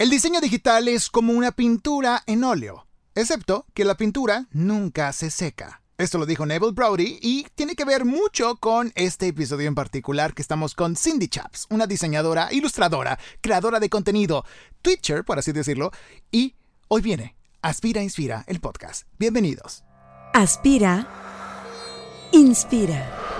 El diseño digital es como una pintura en óleo, excepto que la pintura nunca se seca. Esto lo dijo Neville Brody y tiene que ver mucho con este episodio en particular que estamos con Cindy Chaps, una diseñadora, ilustradora, creadora de contenido, Twitcher, por así decirlo, y hoy viene Aspira Inspira, el podcast. Bienvenidos. Aspira, inspira.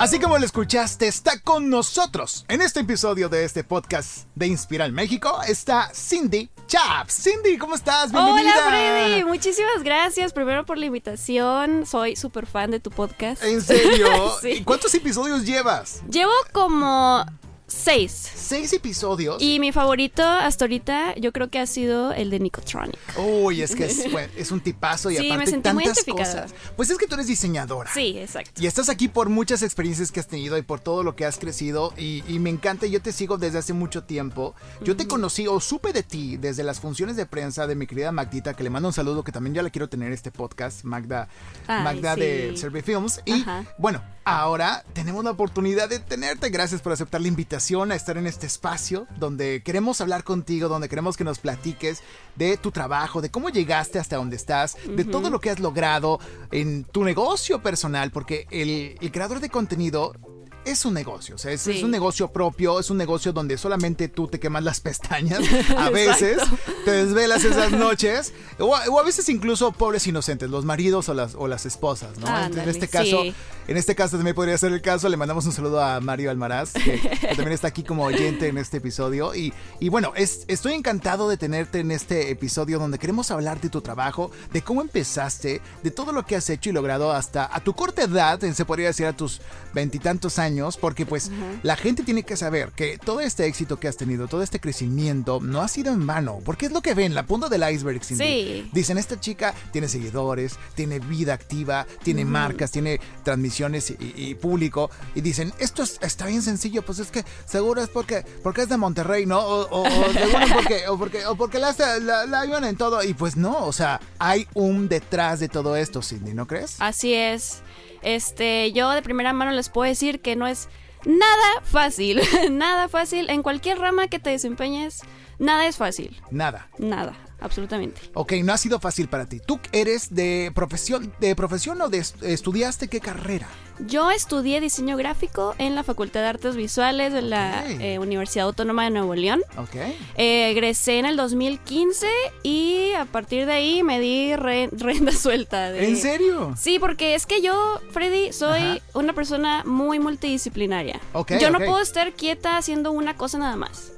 Así como lo escuchaste, está con nosotros en este episodio de este podcast de Inspiral México. Está Cindy Chaps. Cindy, ¿cómo estás? Bienvenida. Hola Freddy, muchísimas gracias primero por la invitación. Soy súper fan de tu podcast. ¿En serio? Sí. ¿Y cuántos episodios llevas? Llevo como seis. ¿Seis episodios? Y mi favorito hasta ahorita yo creo que ha sido el de Nicotronic. Uy, es que es, un tipazo y Sí, me aparte sentí tantas cosas. Pues es que tú eres diseñadora. Sí, exacto. Y estás aquí por muchas experiencias que has tenido y por todo lo que has crecido y, y me encanta, yo te sigo desde hace mucho tiempo. Yo te conocí o supe de ti desde las funciones de prensa de mi querida Magdita, que le mando un saludo, que también ya la quiero tener en este podcast, Magda, Ay, Magda sí. de Survey Films. Y Ajá. bueno, ahora tenemos la oportunidad de tenerte. Gracias por aceptar la invitación a estar en este espacio donde queremos hablar contigo, donde queremos que nos platiques de tu trabajo, de cómo llegaste hasta donde estás, de todo lo que has logrado en tu negocio personal, porque el, el creador de contenido es un negocio, o sea, es, Sí. es un negocio propio, es un negocio donde solamente tú te quemas las pestañas a veces, te desvelas esas noches, o a, o a veces incluso pobres inocentes, los maridos o las, o las esposas, ¿no? en Ándale, este caso, sí. en este caso también podría ser el caso, le mandamos un saludo a Mario Almaraz, que, que también está aquí como oyente en este episodio, y, y bueno, es, estoy encantado de tenerte en este episodio donde queremos hablar de tu trabajo, de cómo empezaste, de todo lo que has hecho y logrado hasta a tu corta edad, se podría decir a tus veintitantos años, porque pues la gente tiene que saber que todo este éxito que has tenido, todo este crecimiento, no ha sido en vano, porque es lo que ven, la punta del iceberg, Cindy. Sí. Dicen, esta chica tiene seguidores, tiene vida activa, tiene marcas, tiene transmisiones y, y público, y dicen, esto es- está bien sencillo, pues es que seguro es porque, porque es de Monterrey, ¿no? O, o- o porque, o porque, o porque la, la, la ayudan en todo, y pues no, o sea, hay un detrás de todo esto, Cindy, ¿no crees? Así es. Este, yo de primera mano les puedo decir que no es nada fácil. nada fácil. En cualquier rama que te desempeñes, nada es fácil. Nada. Nada, absolutamente. Ok, no ha sido fácil para ti. ¿Tú eres de profesión, de profesión o de est- estudiaste qué carrera? Yo estudié diseño gráfico en la Facultad de Artes Visuales de la eh, Universidad Autónoma de Nuevo León. Ok. Eh, egresé en el 2015 y a partir de ahí me di re- renda suelta. De... ¿En serio? Sí, porque es que yo, Freddy, soy Ajá. una persona muy multidisciplinaria. Ok, yo no puedo estar quieta haciendo una cosa nada más.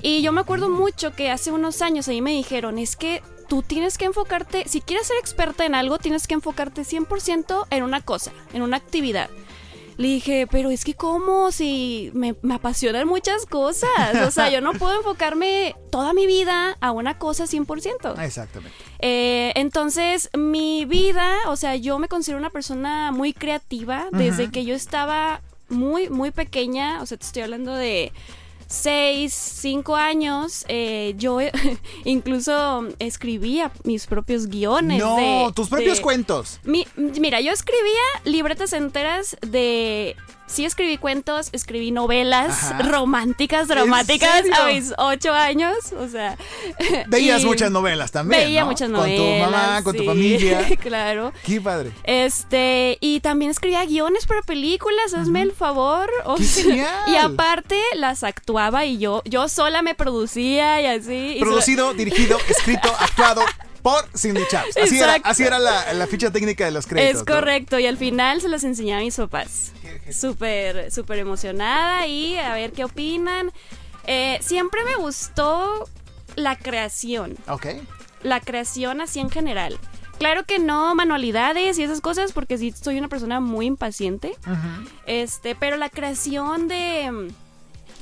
Y yo me acuerdo mucho que hace unos años ahí me dijeron, es que tú tienes que enfocarte, si quieres ser experta en algo, tienes que enfocarte 100% en una cosa, en una actividad. Le dije, pero es que cómo, si me, me apasionan muchas cosas. O sea, yo no puedo enfocarme toda mi vida a una cosa 100%. Exactamente. Eh, entonces, mi vida, o sea, yo me considero una persona muy creativa desde que yo estaba muy, muy pequeña. O sea, te estoy hablando de 6, 5 años. eh, yo incluso escribía mis propios guiones. No, de- tus propios de- cuentos. mi- mira, yo escribía libretas enteras de. Sí, escribí cuentos, escribí novelas Ajá. románticas, dramáticas a mis ocho años. O sea. Veías muchas novelas también. Veía ¿no? muchas Con novelas. tu mamá, con tu familia. claro. Qué padre. Este, y también escribía guiones para películas, hazme el favor. o ¡Qué sea, genial! y aparte las actuaba y yo, yo sola me producía y así. y Producido, dirigido, escrito, actuado por Cindy Chaps. Así era, así era la, la ficha técnica de los créditos. Es ¿no? correcto, y al final se las enseñaba a mis papás. Súper, súper emocionada y a ver qué opinan. Eh, siempre me gustó la creación, Ok. la creación así en general. claro que no manualidades y esas cosas, porque sí soy una persona muy impaciente. Este, pero la creación de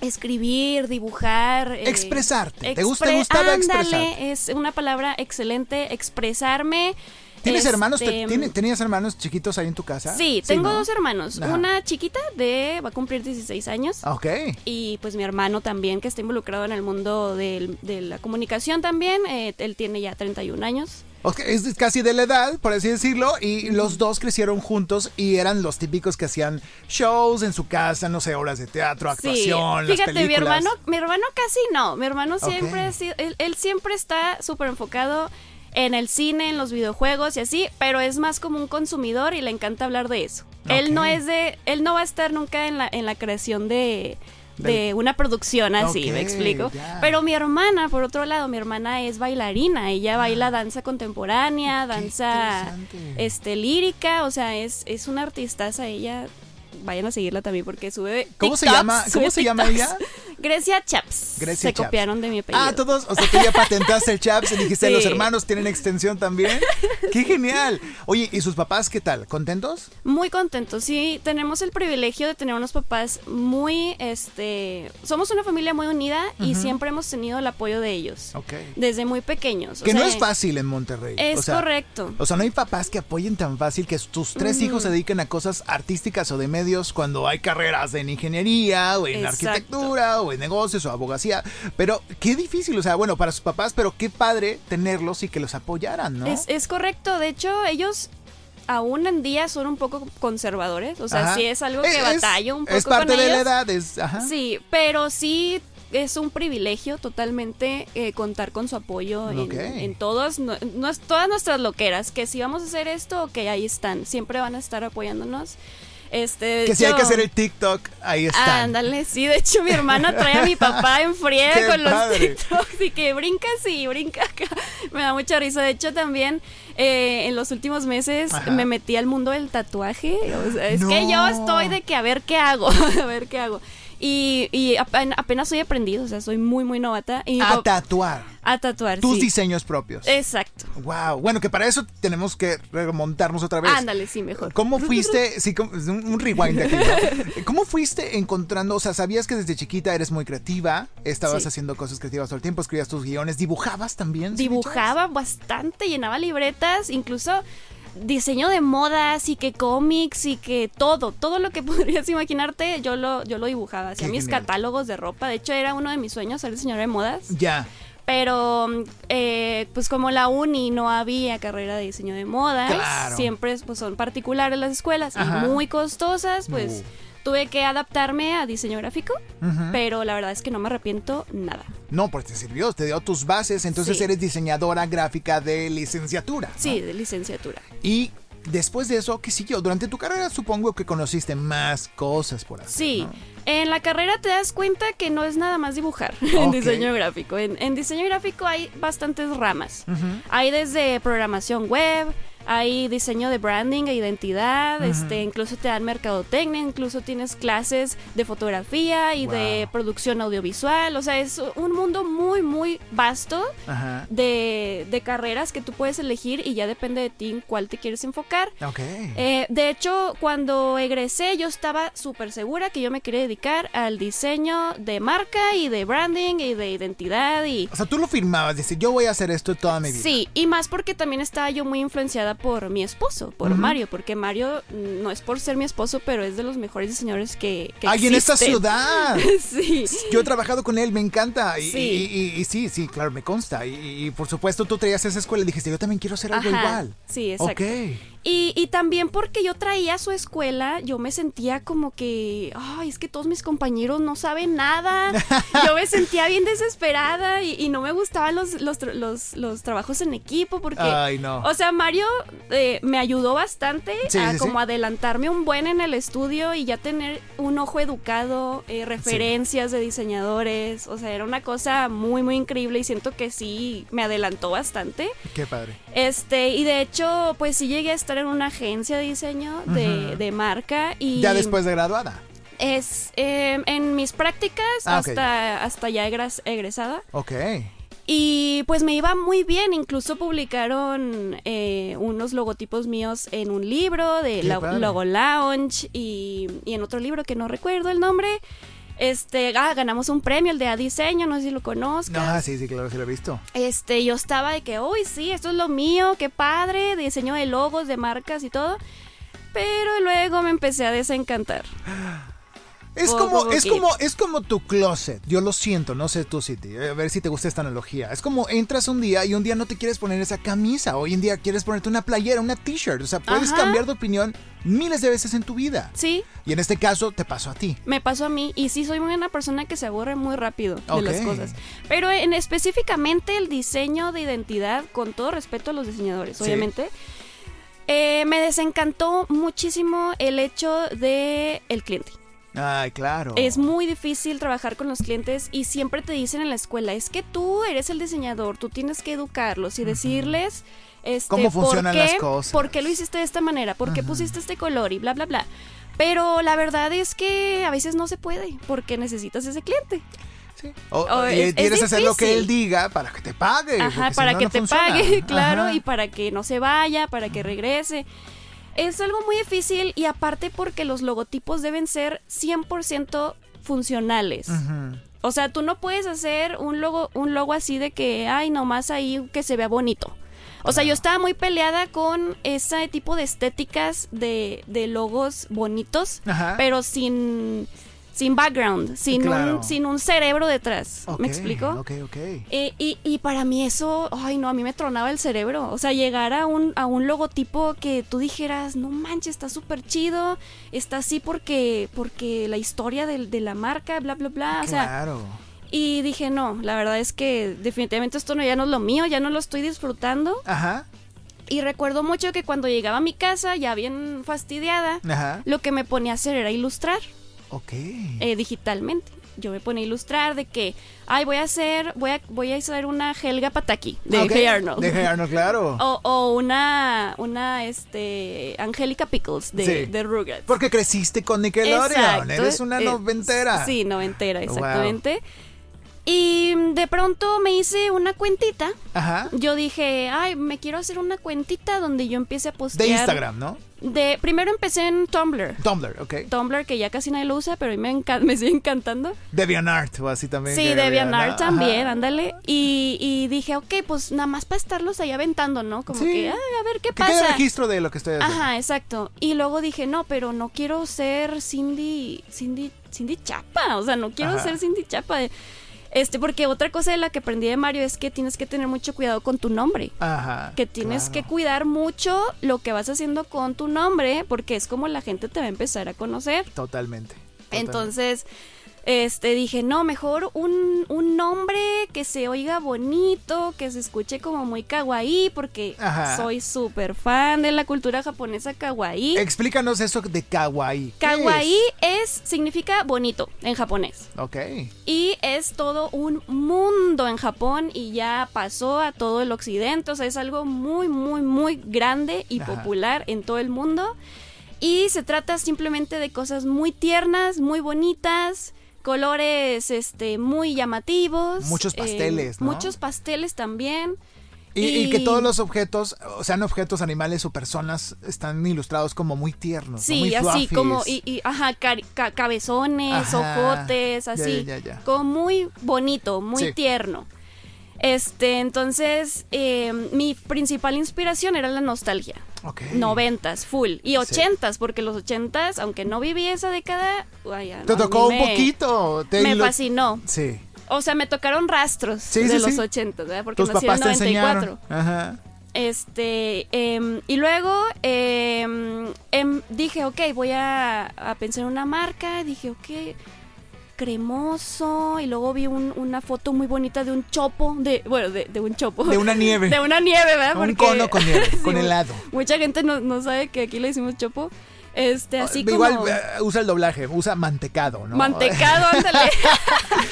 escribir, dibujar, eh, Expresarte. ¿Te gusta- expre- gustaba ándale, expresarte? es una palabra excelente, expresarme. ¿Tienes Este, hermanos? ¿Te- tiene- ¿Tenías hermanos chiquitos ahí en tu casa? Sí, tengo ¿no? dos hermanos. Ajá. Una chiquita de va a cumplir 16 años. Ah, Ok. Y pues mi hermano también, que está involucrado en el mundo del- de la comunicación también. eh, él tiene ya 31 años. Es casi de la edad, por así decirlo, y los dos crecieron juntos y eran los típicos que hacían shows en su casa, no sé, obras de teatro, actuación, sí, fíjate, las mi hermano, mi hermano casi no. Mi hermano siempre Ok. ha sido, él, él siempre está súper enfocado en el cine, en los videojuegos y así, pero es más como un consumidor y le encanta hablar de eso. Él no es de, él no va a estar nunca en la, en la creación de, de una producción así, me explico. Pero mi hermana, por otro lado, mi hermana es bailarina, ella baila danza contemporánea, danza este lírica, o sea, es, es una artistaza ella. Vayan a seguirla también porque sube. ¿Cómo se TikToks, llama- cómo se llama TikToks. ella? Grecia Chaps. Grecia Se Chaps. copiaron de mi apellido. Ah, todos, o sea, tú ya patentaste el Chaps y dijiste, Sí. los hermanos tienen extensión también. ¡Qué genial! Oye, ¿y sus papás qué tal? ¿Contentos? Muy contentos. Sí, tenemos el privilegio de tener unos papás muy, este, somos una familia muy unida y siempre hemos tenido el apoyo de ellos. Ok. Desde muy pequeños. o Que no es fácil en Monterrey. Es o sea, correcto. O sea, no hay papás que apoyen tan fácil que tus tres hijos se dediquen a cosas artísticas o de medios cuando hay carreras en ingeniería o en Exacto. arquitectura o en negocios o abogacía. Pero qué difícil, o sea, bueno, para sus papás, pero qué padre tenerlos y que los apoyaran, ¿no? Es, es correcto. De hecho, ellos aún en día son un poco conservadores. O sea, Ajá. sí es algo que Es- batallo un poco Es parte con de la edad, es, ajá. Sí, pero sí es un privilegio totalmente eh, contar con su apoyo en, Ok. en todos, no- no es- todas nuestras loqueras. Que si vamos a hacer esto, que ahí están. Siempre van a estar apoyándonos. Este, Que si hay que hacer el TikTok, ahí está. Ándale, sí, de hecho mi hermana trae a mi papá en friega ¡Qué con los! TikToks y que brinca así, brinca acá. Me da mucha risa. De hecho también eh, en los últimos meses Ajá. me metí al mundo del tatuaje. O sea, es No. que yo estoy de que a ver qué hago, a ver qué hago. Y, y apen- apenas soy aprendido, o sea, soy muy, muy novata. Y A tatuar. a tatuar, Tus sí. diseños propios. Exacto. Wow. Bueno, que para eso tenemos que remontarnos otra vez. Ándale, sí, mejor. ¿Cómo fuiste? Sí, un un rewind aquí. ¿no? ¿Cómo fuiste encontrando? O sea, sabías que desde chiquita eres muy creativa, estabas Sí. haciendo cosas creativas todo el tiempo, escribías tus guiones, dibujabas también. ¿sí, dibujaba bastante, llenaba libretas, incluso diseño de modas y que cómics y que todo, todo lo que podrías imaginarte, yo lo, yo lo dibujaba. Hacía Qué mis genial. catálogos de ropa. De hecho, era uno de mis sueños ser diseñadora de modas. Ya. Pero, eh, pues como la uni no había carrera de diseño de modas, Claro. siempre pues, son particulares las escuelas Ajá. y muy costosas, pues No. Tuve que adaptarme a diseño gráfico, pero la verdad es que no me arrepiento nada. No, pues te sirvió, te dio tus bases, entonces Sí. eres diseñadora gráfica de licenciatura. ¿no? Sí, de licenciatura. Y después de eso, ¿qué siguió? Durante tu carrera supongo que conociste más cosas por hacer. Sí, ¿no? en la carrera te das cuenta que no es nada más dibujar en diseño gráfico. En, en diseño gráfico hay bastantes ramas. Hay desde programación web, hay diseño de branding e identidad, este, incluso te dan mercadotecnia, incluso tienes clases de fotografía y de Wow. producción audiovisual. O sea, es un mundo muy, muy vasto Ajá. de, de carreras que tú puedes elegir y ya depende de ti en cuál te quieres enfocar. Ok. Eh, de hecho, cuando egresé yo estaba súper segura que yo me quería dedicar al diseño de marca y de branding y de identidad y... o sea, tú lo firmabas, dices, yo voy a hacer esto toda mi vida. Sí, y más porque también estaba yo muy influenciada por mi esposo, por. Mario, porque Mario mm, no es por ser mi esposo, pero es de los mejores diseñadores que, que ¡Ay, en esta ciudad! sí. Yo he trabajado con él, me encanta. Y, Sí. y- y- y sí, sí, claro, me consta. Y, por supuesto tú traías esa escuela y dijiste, yo también quiero hacer algo Ajá, igual. Sí, exacto. Ok. Y, y también porque yo traía su escuela, yo me sentía como que, ay, es que todos mis compañeros no saben nada. Yo me sentía bien desesperada y, y no me gustaban los, los, los, los trabajos en equipo porque, Ay, no. o sea, Mario eh, me ayudó bastante Sí, a sí, como sí. adelantarme un buen en el estudio y ya tener un ojo educado, eh, referencias de diseñadores, o sea, era una cosa muy, muy increíble y siento que sí me adelantó bastante. Qué padre. Este, y de hecho, pues sí llegué a estar en una agencia de diseño de, de marca y Ya después de graduada. es eh, en mis prácticas Ah, hasta, hasta ya egres- egresada. Ok. Y pues me iba muy bien, incluso publicaron eh, unos logotipos míos en un libro de Qué Lo- padre. Logo Lounge y, y en otro libro que no recuerdo el nombre. Este, ah, ganamos un premio, el de A Diseño, no sé si lo conozcas. No, sí, sí, claro, sí lo he visto. Este, yo estaba de que, uy, sí, esto es lo mío, qué padre, diseño de logos, de marcas y todo. Pero luego me empecé a desencantar. Es como, es como, es como tu closet. Yo lo siento, no sé tú, City. A ver si te gusta esta analogía. Es como entras un día y un día no te quieres poner esa camisa. Hoy en día quieres ponerte una playera, una t-shirt. O sea, puedes Ajá. cambiar de opinión miles de veces en tu vida. Sí, Y en este caso te pasó a ti. me pasó a mí y sí soy muy una persona que se aburre muy rápido de las cosas. Pero en específicamente el diseño de identidad, con todo respeto a los diseñadores, Sí. obviamente, eh, me desencantó muchísimo el hecho de el cliente. Ay, claro. Es muy difícil trabajar con los clientes y siempre te dicen en la escuela, es que tú eres el diseñador, tú tienes que educarlos y decirles este, Cómo funcionan por qué, las cosas. por qué lo hiciste de esta manera, por qué pusiste este color y bla, bla, bla. Pero la verdad es que a veces no se puede porque necesitas ese cliente. Sí. O, O y es- es quieres hacer lo que él diga para que te pague. Ajá, si para no, que no te funciona. pague, claro, Ajá. y para que no se vaya, para que regrese. Es algo muy difícil y aparte porque los logotipos deben ser 100% funcionales. O sea, tú no puedes hacer un logo, un logo así de que, ay, nomás ahí que se vea bonito. O sea, yo estaba muy peleada con ese tipo de estéticas de, de logos bonitos, Ajá. pero sin, sin background, sin, Claro. un, sin un cerebro detrás. ¿Me explico? Ok, ok. Eh, y, y para mí eso, ay no, a mí me tronaba el cerebro. O sea, llegar a un, a un logotipo que tú dijeras, no manches, está súper chido, está así porque, porque la historia de, la marca, bla, bla, bla. O sea, claro. y dije, no, la verdad es que definitivamente esto no, ya no es lo mío, ya no lo estoy disfrutando. Ajá. Y recuerdo mucho que cuando llegaba a mi casa, ya bien fastidiada, Ajá. lo que me ponía a hacer era ilustrar Ok. eh, digitalmente. Yo me ponía a ilustrar de que, ay, voy a hacer, voy a, voy a hacer una Helga Pataki de Ok. Hey Arnold. De Hey Arnold, claro. O, o una, una, este, Angélica Pickles de, Sí. de Rugrats. Porque creciste con Nickelodeon. Exacto, Eres una eh, noventera. Sí, noventera, Wow. exactamente. Y de pronto me hice una cuentita. Ajá. Yo dije, ay, me quiero hacer una cuentita donde yo empiece a postear. De Instagram, ¿no? De, primero empecé en Tumblr. Tumblr, ok. Tumblr que ya casi nadie lo usa, pero a mí me, encan- me sigue encantando. DeviantArt o así también. Sí, DeviantArt también, Ajá. ándale. Y, y dije, ok, pues nada más para estarlos ahí aventando, ¿no? Como Sí. que, a ver qué Que quede pasa. registro de lo que estoy haciendo. Ajá, exacto. Y luego dije, no, pero no quiero ser Cindy, Cindy, Cindy Chapa. O sea, no quiero Ajá. ser Cindy Chapa. Este, porque otra cosa de la que aprendí de Mario es que tienes que tener mucho cuidado con tu nombre. Ajá. Que tienes que cuidar mucho lo que vas haciendo con tu nombre, porque es como la gente te va a empezar a conocer. Totalmente. totalmente. Entonces, este, dije, no, mejor un, un nombre que se oiga bonito, que se escuche como muy kawaii, porque Ajá. soy súper fan de la cultura japonesa kawaii. Explícanos eso de kawaii. ¿Qué Kawaii es? significa bonito en japonés. Ok. Y es todo un mundo en Japón y ya pasó a todo el occidente. O sea, es algo muy, muy, muy grande y Ajá. popular en todo el mundo. Y se trata simplemente de cosas muy tiernas, muy bonitas, colores este, muy llamativos. Muchos eh, pasteles, ¿no? Muchos pasteles también. Y, y Y- que todos los objetos, sean objetos, animales o personas, están ilustrados como muy tiernos. ¿no? Sí, muy así como, y, y, ajá, cabezones, Ajá. ojotes, así. ya, ya, ya. Como muy bonito, muy Sí. tierno. Este, entonces, eh, mi principal inspiración era la nostalgia. Ok. Noventas, full. Y ochentas, porque los ochentas, aunque no viví esa década, ay, ya, Te no, tocó un me- poquito. te Me fascinó. Sí. O sea, me tocaron rastros Sí, de sí, los ochentas, ¿verdad? Porque Tus nací papás en te 94. enseñaron. Ajá. Este, em, y luego em, dije, ok, voy a, a pensar en una marca. Dije, ok, cremoso. Y luego vi un- una foto muy bonita de un chopo, de, bueno, de, de un chopo. De una nieve. De una nieve, ¿verdad? Un Porque- cono con nieve, Sí, con helado. Mucha gente no, no sabe que aquí le decimos chopo. Este, así como... Igual eh, usa el doblaje, usa mantecado, ¿no? Mantecado, ándale.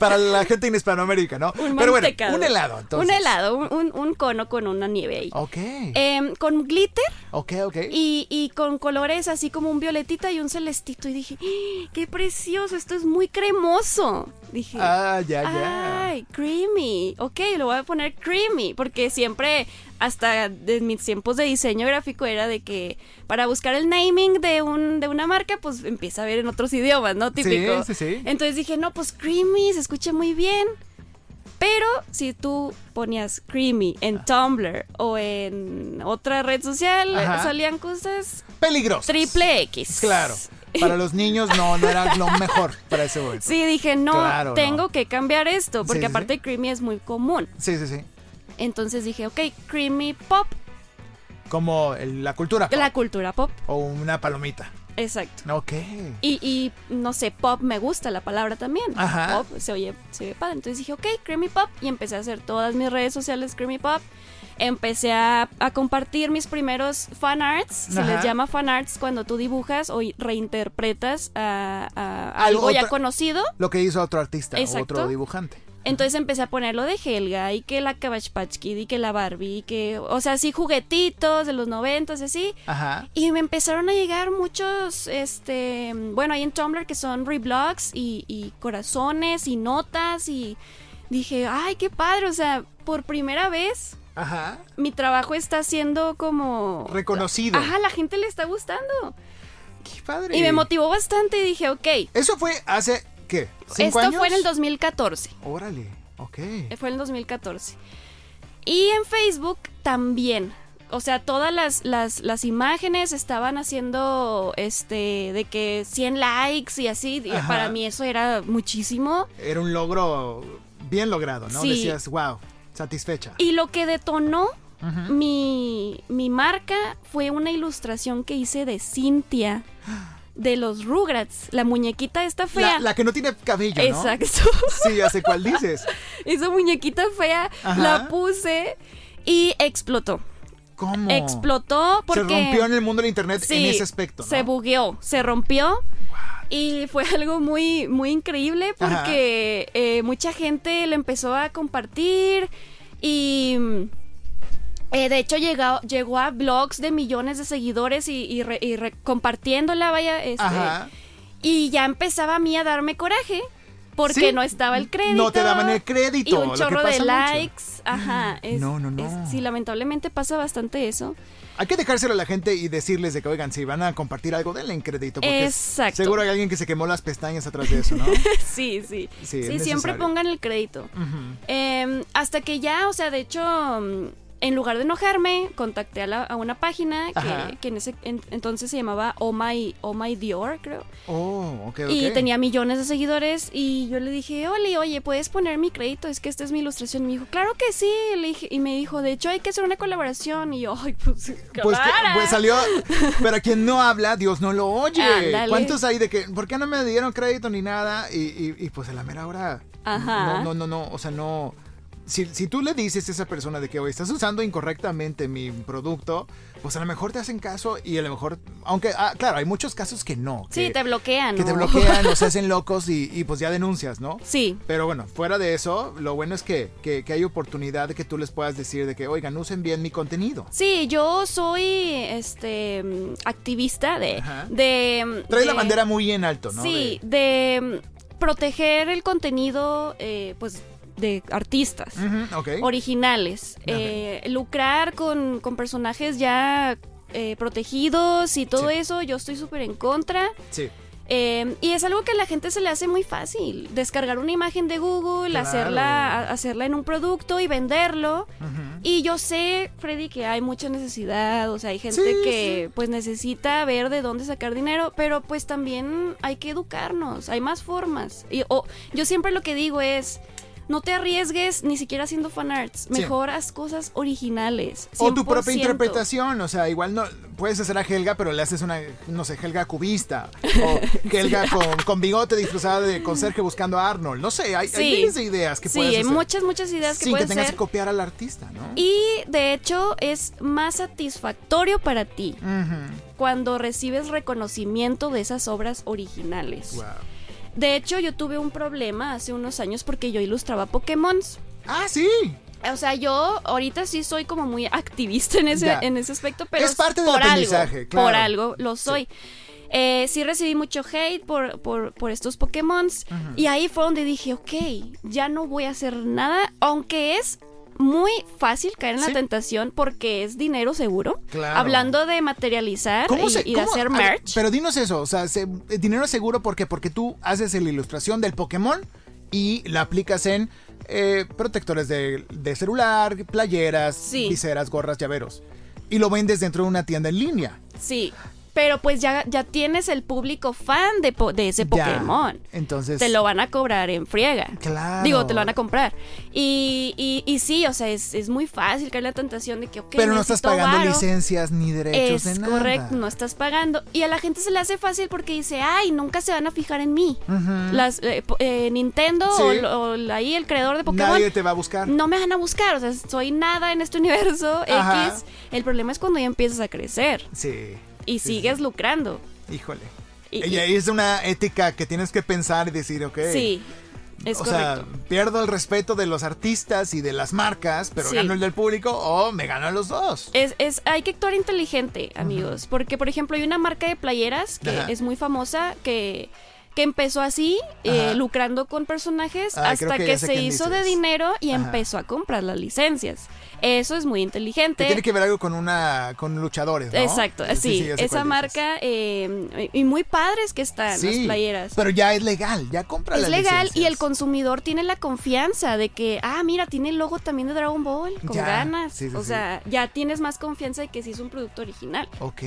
Para la gente en Hispanoamérica, ¿no? Un Pero bueno, un helado, entonces. Un helado, un, cono con una nieve ahí. Ok. Em, con glitter ok, ok. y, y con colores así como un violetita y un celestito. Y dije, ¡Ah! ¡qué precioso! Esto es muy cremoso. Dije, Ah, ya, ya. Ay, creamy. Ok, lo voy a poner creamy. Porque siempre, hasta de mis tiempos de diseño gráfico, era de que para buscar el naming de, un, de una marca, pues empieza a ver en otros idiomas, ¿no? Típico. Sí, sí, sí. Entonces dije, no, pues creamy, se escucha muy bien. Pero si tú ponías creamy en Tumblr o en otra red social, Ajá. salían cosas Peligroso. triple X. Claro. Para los niños no, no era lo mejor para ese momento. Sí, dije, no, Claro, tengo no. que cambiar esto, porque Sí, sí, aparte sí. creamy es muy común. Sí, sí, sí. Entonces dije, ok, creamy pop, Como el- la cultura pop. la cultura pop, O una palomita. exacto. Ok. Y, y, no sé, pop me gusta la palabra también. Ajá. Pop se oye, se oye padre. Entonces dije, ok, creamy pop. Y empecé a hacer todas mis redes sociales creamy pop. Empecé a, a compartir mis primeros fan arts. Se les llama fan arts cuando tú dibujas o reinterpretas a, a Algo ya conocido. Lo que hizo otro artista o Exacto. otro dibujante. Entonces empecé a poner lo de Helga y que la Cabbage Patch Kid y que la Barbie y que, o sea, así juguetitos de los noventas y así. Ajá. Y me empezaron a llegar muchos, este, bueno, hay en Tumblr que son reblogs y, y corazones y notas y dije, ay, qué padre, o sea, por primera vez Ajá. mi trabajo está siendo como... Reconocido. Ajá, la gente le está gustando. Qué padre. Y me motivó bastante y dije, ok, Eso fue hace, ¿qué? ¿Cinco esto años? fue en el 2014. Órale. Ok. Fue en el 2014. Y en Facebook también. O sea, todas las, las, las imágenes estaban haciendo este de que 100 likes y así. Y para mí eso era muchísimo. Era un logro bien logrado, ¿no? Sí. Decías, wow, satisfecha. Y lo que detonó mi, mi marca fue una ilustración que hice de Cintia de los Rugrats. La muñequita esta fea. La, la que no tiene cabello, ¿no? Exacto. Sí, ya sé cuál dices. Esa muñequita fea Ajá. la puse y explotó. ¿Cómo? Explotó porque... Se rompió en el mundo del internet en ese aspecto, ¿no? Se bugueó, se rompió. Y fue algo muy, muy increíble porque eh, mucha gente le empezó a compartir y mm, eh, de hecho llegó, llegó a blogs de millones de seguidores y, y re- y re- compartiéndola, vaya, este, Ajá. y ya empezaba a mí a darme coraje porque Sí. no estaba el crédito. No te daban el crédito, Y un chorro de mucho. likes. Ajá. es- No, no, no. es- sí, lamentablemente pasa bastante eso. Hay que dejárselo a la gente y decirles de que, oigan, si van a compartir algo, denle en crédito. Porque Exacto. seguro hay alguien que se quemó las pestañas atrás de eso, ¿no? sí, sí. Sí, siempre pongan el crédito. Eh, hasta que ya, o sea, de hecho, mm, en lugar de enojarme, contacté a, la- a una página que, que en ese en- entonces se llamaba Oh My, oh My Dior, creo. Oh, ok, ok. Y tenía millones de seguidores y yo le dije, Oli, oye, ¿puedes poner mi crédito? Es que esta es mi ilustración. Y me dijo, claro que sí. Le dije- y me dijo, de hecho, hay que hacer una colaboración. Y yo, ay, pues, Pues, que- clara". pues salió, pero a quien no habla, Dios no lo oye. ¿Cuántos hay de que, por qué no me dieron crédito ni nada? Y, y- y, pues a la mera hora, Ajá. no, no, no, no, o sea, no. Si, si tú le dices a esa persona de que, oye, estás usando incorrectamente mi producto, pues a lo mejor te hacen caso y a lo mejor, aunque, ah, claro, hay muchos casos que no. Sí, te bloquean. que te bloquean o se hacen locos y, y pues ya denuncias, ¿no? Sí, Pero bueno, fuera de eso, lo bueno es que, que, que hay oportunidad de que tú les puedas decir de que, oigan, usen bien mi contenido. Sí, yo soy este activista de, Ajá. de Trae la de- bandera muy en alto, ¿no? Sí, de, mm, proteger el contenido eh, pues de artistas originales, eh, lucrar con, con personajes ya eh, protegidos y todo Sí. eso, yo estoy súper en contra. Sí. Eh, y es algo que a la gente se le hace muy fácil. Descargar una imagen de Google, Claro. hacerla, hacerla en un producto y venderlo. Y yo sé, Freddy, que hay mucha necesidad, o sea, hay gente Sí, que pues necesita ver de dónde sacar dinero, pero pues también hay que educarnos, hay más formas. Y, o- yo siempre lo que digo es, no te arriesgues ni siquiera haciendo fanarts, Sí. mejor haz cosas originales. O tu propia 100%. interpretación, o sea, igual no puedes hacer a Helga, pero le haces una, no sé, Helga cubista, o Helga con, con bigote disfrazada de conserje buscando a Arnold, no sé, hay, hay Sí. miles de ideas que Sí, puedes hay hacer muchas, muchas ideas que sin que puedes tengas hacer. que copiar al artista, ¿no? Y de hecho es más satisfactorio para ti cuando recibes reconocimiento de esas obras originales. Wow. De hecho, yo tuve un problema hace unos años porque yo ilustraba Pokémon. Ah, sí. O sea, yo ahorita sí soy como muy activista en ese, Ya. en ese aspecto, pero Es parte del por aprendizaje, algo, claro. por algo lo soy. Eh, sí recibí mucho hate por, por, por estos Pokémon. Y ahí fue donde dije, ok, ya no voy a hacer nada, aunque es muy fácil caer en Sí. la tentación porque es dinero seguro. Claro. Hablando de materializar ¿Cómo y, se- y de hacer ver, merch. pero dinos eso, o sea, se- eh, dinero seguro porque porque tú haces la ilustración del Pokémon y la aplicas en eh, protectores de, de celular, playeras, Sí. viseras, gorras, llaveros. Y lo vendes dentro de una tienda en línea. Sí. Pero pues ya, ya tienes el público fan de, po- de ese Ya. Pokémon. Entonces. te lo van a cobrar en friega. Claro. Digo, te lo van a comprar. Y, y, y sí, o sea, es, es muy fácil caer la tentación de que, ok, pero no estás pagando varo. licencias ni derechos de Es nada. correcto, no estás pagando. Y a la gente se le hace fácil porque dice, ay, nunca se van a fijar en mí. Las eh, eh, Nintendo Sí. o, o ahí el creador de Pokémon Nadie te va a buscar. no me van a buscar. O sea, soy nada en este universo Ajá. X. El problema es cuando ya empiezas a crecer Sí. Y Sí, sigues sí. lucrando. Híjole. Y- y ahí es una ética que tienes que pensar y decir, ok. Sí, es o correcto. sea, pierdo el respeto de los artistas y de las marcas, pero Sí. gano el del público o me gano a los dos. Es, es, hay que actuar inteligente, amigos. Porque, por ejemplo, hay una marca de playeras que Ajá. es muy famosa que, que empezó así, eh, lucrando con personajes, Ah, hasta que se hizo de dinero y Ajá. empezó a comprar las licencias. Eso es muy Que inteligente. tiene que ver algo con una con luchadores, ¿no? Exacto, sí, esa marca eh, y muy padres que están las playeras. Pero ya es legal, ya compra Es las legal y el consumidor tiene la confianza de que, ah, mira, tiene el logo también de Dragon Ball, con Ya, ganas. o sea, ya tienes más confianza de que sí es un producto original. Ok.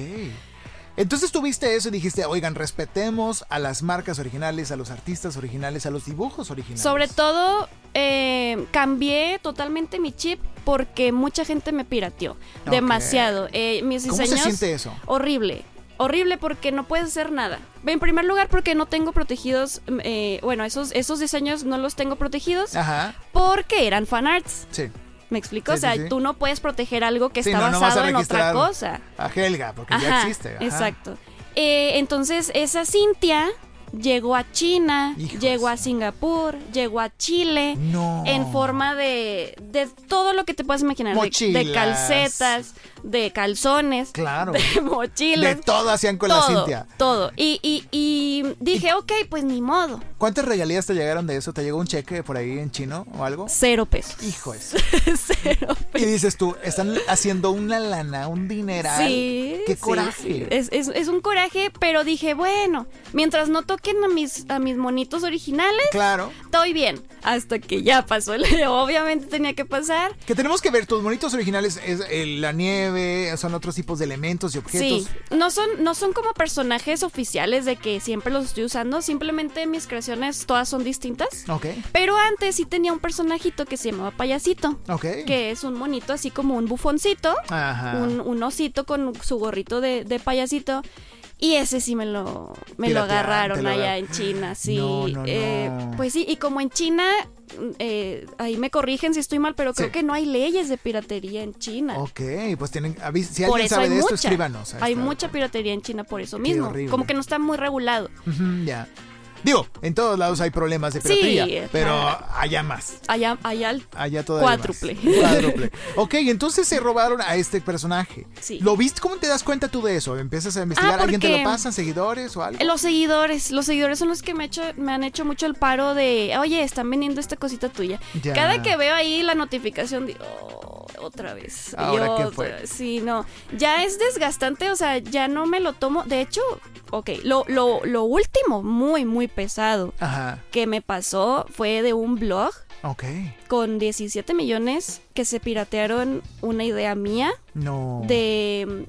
Entonces tuviste eso y dijiste, oigan, respetemos a las marcas originales, a los artistas originales, a los dibujos originales. Sobre todo, eh, cambié totalmente mi chip porque mucha gente me pirateó. Demasiado. Eh, mis ¿Cómo se diseños. siente eso? Horrible. Horrible porque no puedes hacer nada. En primer lugar, porque no tengo protegidos. eh, bueno, esos, esos diseños no los tengo protegidos Ajá, porque eran fanarts. sí. ¿Me explico? Sí, o sea, sí, sí. tú no puedes proteger algo que está no, no basado en otra cosa. A Helga, porque ya existe. ajá. Exacto. Eh, entonces, esa Cintia llegó a China, Hijos. llegó a Singapur, llegó a Chile. No. En forma de, de todo lo que te puedas imaginar. de- De, calcetas, de calzones, Claro. de mochilas. De todo hacían con la Cintia. todo. Y, y, y dije, ok, pues ni modo. ¿Cuántas regalías te llegaron de eso? ¿Te llegó un cheque por ahí en chino o algo? Cero pesos. Hijo eso. Cero Y dices tú, están haciendo una lana, un dineral. Sí. Qué sí, coraje. sí. Es, es- es un coraje, pero dije, bueno, mientras no toquen a mis, a mis monitos originales, Claro. estoy bien. Hasta que ya pasó. Obviamente tenía que pasar. Que tenemos que ver, tus monitos originales es eh, la nieve, son otros tipos de elementos y objetos. Sí, no son, no son como personajes oficiales de que siempre los estoy usando, simplemente mis creaciones todas son distintas. Ok, Pero antes sí tenía un personajito que se llamaba Payasito, ok. que es un monito así como un bufoncito, Ajá. un, un osito con su gorrito de, de payasito. Y ese sí me lo, me lo agarraron allá en China, sí. No, no, Eh, pues sí, y como en China, eh, ahí me corrigen si estoy mal, pero creo Sí. que no hay leyes de piratería en China. Ok, pues tienen. Si Por alguien sabe hay de esto, escríbanos. Hay Está- mucha piratería en China por eso mismo. Como que no está muy regulado. Ya. Digo, en todos lados hay problemas de Sí, piratería, pero claro. allá más. Allá, allá al- Allá todavía Cuádruple. más. Cuádruple. Ok, entonces se robaron a este personaje. Sí. ¿Lo viste? ¿Cómo te das cuenta tú de eso? ¿Empiezas a investigar? Ah, ¿Alguien te lo pasa? ¿Seguidores o algo? Los seguidores, los seguidores son los que me, hecho, me han hecho mucho el paro de, oye, están vendiendo esta cosita tuya. Ya. Cada que veo ahí la notificación, digo, "Oh, otra vez. y ¿Ahora qué otra fue? vez". Sí, no. Ya es desgastante, o sea, ya no me lo tomo. De hecho, ok, lo, lo, lo último, muy, muy pesado Ajá. que me pasó fue de un blog Ok. con 17 millones que se piratearon una idea mía No. de...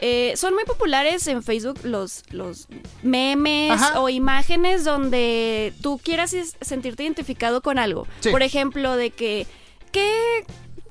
eh, son muy populares en Facebook los, los memes Ajá. o imágenes donde tú quieras sentirte identificado con algo. Sí. Por ejemplo, de que, ¿qué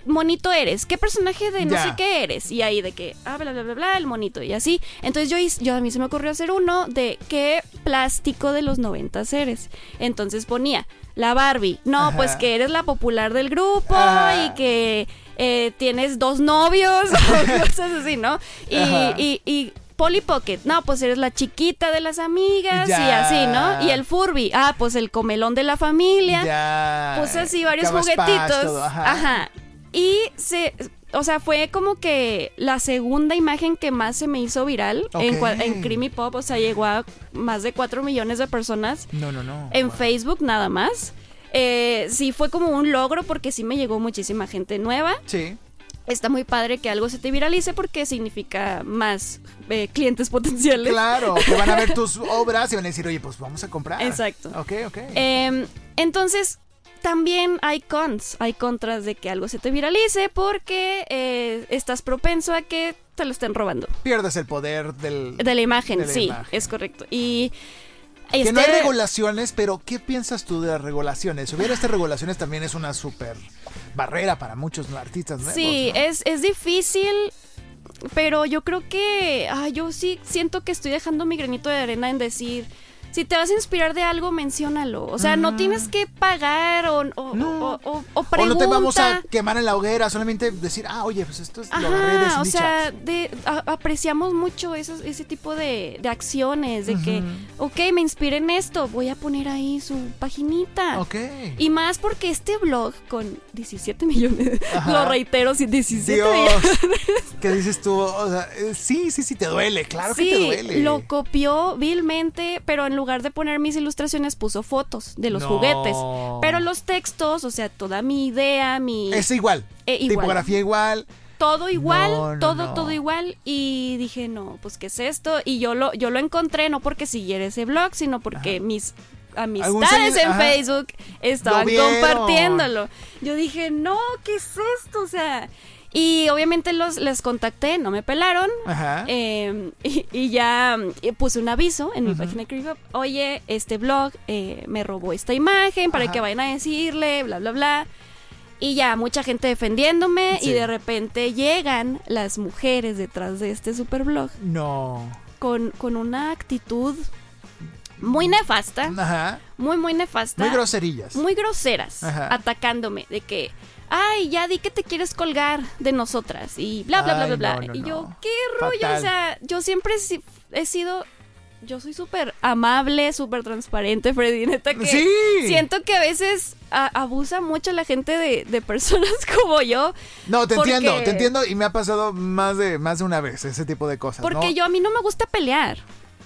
monito eres? ¿Qué personaje de no Ya. sé qué eres? Y ahí de que, ah, bla, bla, bla, bla, el monito y así. Entonces yo, hice- yo a mí se me ocurrió hacer uno de qué plástico de los 90 eres. Entonces ponía la Barbie. No, Ajá. pues que eres la popular del grupo Ajá. y que eh, tienes dos novios o cosas así, ¿no? Y, y, y Polly Pocket, no, pues eres la chiquita de las amigas y así, ¿no? Y el Furby, ah, pues el comelón de la familia. Ya. Puse así varios Cabas juguetitos. Ajá. Y se. o sea, fue como que la segunda imagen que más se me hizo viral en, en Creamy Pop. O sea, llegó a más de 4 millones de personas No, no, no. en Wow. Facebook nada más. Eh, sí fue como un logro porque sí me llegó muchísima gente nueva. Sí. Está muy padre que algo se te viralice porque significa más eh, clientes potenciales. Claro, que van a ver tus obras y van a decir, oye, pues vamos a comprar. Exacto. Ok, ok. Em, entonces, también hay cons, hay contras de que algo se te viralice porque eh, estás propenso a que te lo estén robando. Pierdes el poder del... De la imagen, De la sí, imagen. es correcto. Y Que este- no hay regulaciones, pero ¿qué piensas tú de las regulaciones? Si hubiera estas regulaciones también es una súper barrera para muchos artistas nuevos. Sí, ¿no? es, es difícil, pero yo creo que ah, yo sí siento que estoy dejando mi granito de arena en decir, si te vas a inspirar de algo, menciónalo. O sea, no Mm. tienes que pagar o, o, No. o, o- o O no te vamos a pregunta. quemar en la hoguera, solamente decir, ah, oye, pues esto es lo agarré de Ajá, o sea, de, a- apreciamos mucho esos, ese tipo de, de acciones, de que, Ujú. ok, me inspiré en esto, voy a poner ahí su paginita. Ok. Y más porque este blog con 17 millones, Ajá. lo reitero, sí, 17 Dios, millones. ¿qué dices tú? O sea, eh, sí, sí, sí, te duele, claro sí, que te duele. lo copió vilmente, pero en lugar de poner mis ilustraciones puso fotos de los No. juguetes. Pero los textos, o sea, toda mi idea, mi... Es igual. Eh, igual. Tipografía igual. todo igual, No, no, todo, no. todo igual. Y dije, no, pues, ¿qué es esto? Y yo lo, yo lo encontré no porque siguiera ese blog, sino porque mis amistades en ajá. Facebook estaban compartiéndolo. Yo dije, no, ¿qué es esto? O sea, y obviamente los, les contacté, no me pelaron. Ajá. Eh, y, y ya mm, puse un aviso en mi página de Creepypop. Oye, este blog eh, me robó esta imagen para Ajá. que vayan a decirle, bla, bla, bla. Y ya, mucha gente defendiéndome. Sí. Y de repente llegan las mujeres detrás de este super blog No. con, con una actitud muy nefasta. Ajá. Muy, muy nefasta. Muy groserillas. Muy groseras. Ajá. Atacándome. De que. Ay, ya di que te quieres colgar de nosotras y bla, bla, bla, Ay, bla, bla. no, no, y yo, no. qué rollo, Fatal. o sea, yo siempre si- he sido, yo soy súper amable, súper transparente, Freddy, neta que Sí. siento que a veces a- abusa mucho la gente de, de personas como yo, No, te Porque- entiendo, te entiendo y me ha pasado más de más de una vez ese tipo de cosas. porque yo a mí no me gusta pelear.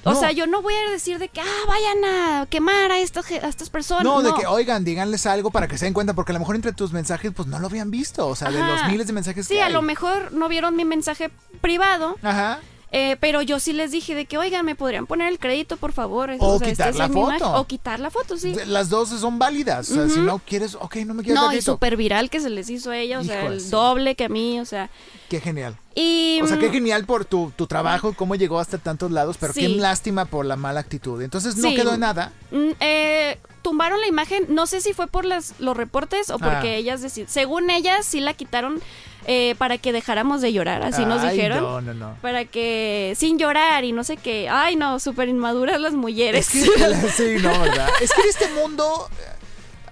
O No. sea, yo no voy a decir de que, ah, vayan a quemar a, a estas personas. No, de que, oigan, díganles algo para que se den cuenta, porque a lo mejor entre tus mensajes, pues no lo habían visto. O sea, de los miles de mensajes Sí, que a hay. lo mejor no vieron mi mensaje privado, Ajá. Eh, pero yo sí les dije de que, oigan, ¿me podrían poner el crédito, por favor? O sea, quitar la foto. O quitar la foto, sí. Las dos son válidas. O sea, si no quieres, ok, no me quieres No, y súper viral que se les hizo a ella, o sea, Hijo el doble que a mí, o sea. Qué genial. Y. O sea, qué mm, genial por tu, tu trabajo, cómo llegó hasta tantos lados, pero Sí. qué lástima por la mala actitud. Entonces no Sí. quedó en nada. mm, eh, tumbaron la imagen, no sé si fue por las, los reportes o porque Ah. ellas deciden. Según ellas, sí la quitaron eh, para que dejáramos de llorar, así nos Ay, dijeron. No, no, no. Para que sin llorar y no sé qué. Ay, no, súper inmaduras las mujeres. Es que, sí, no, ¿verdad? Es que en este mundo eh,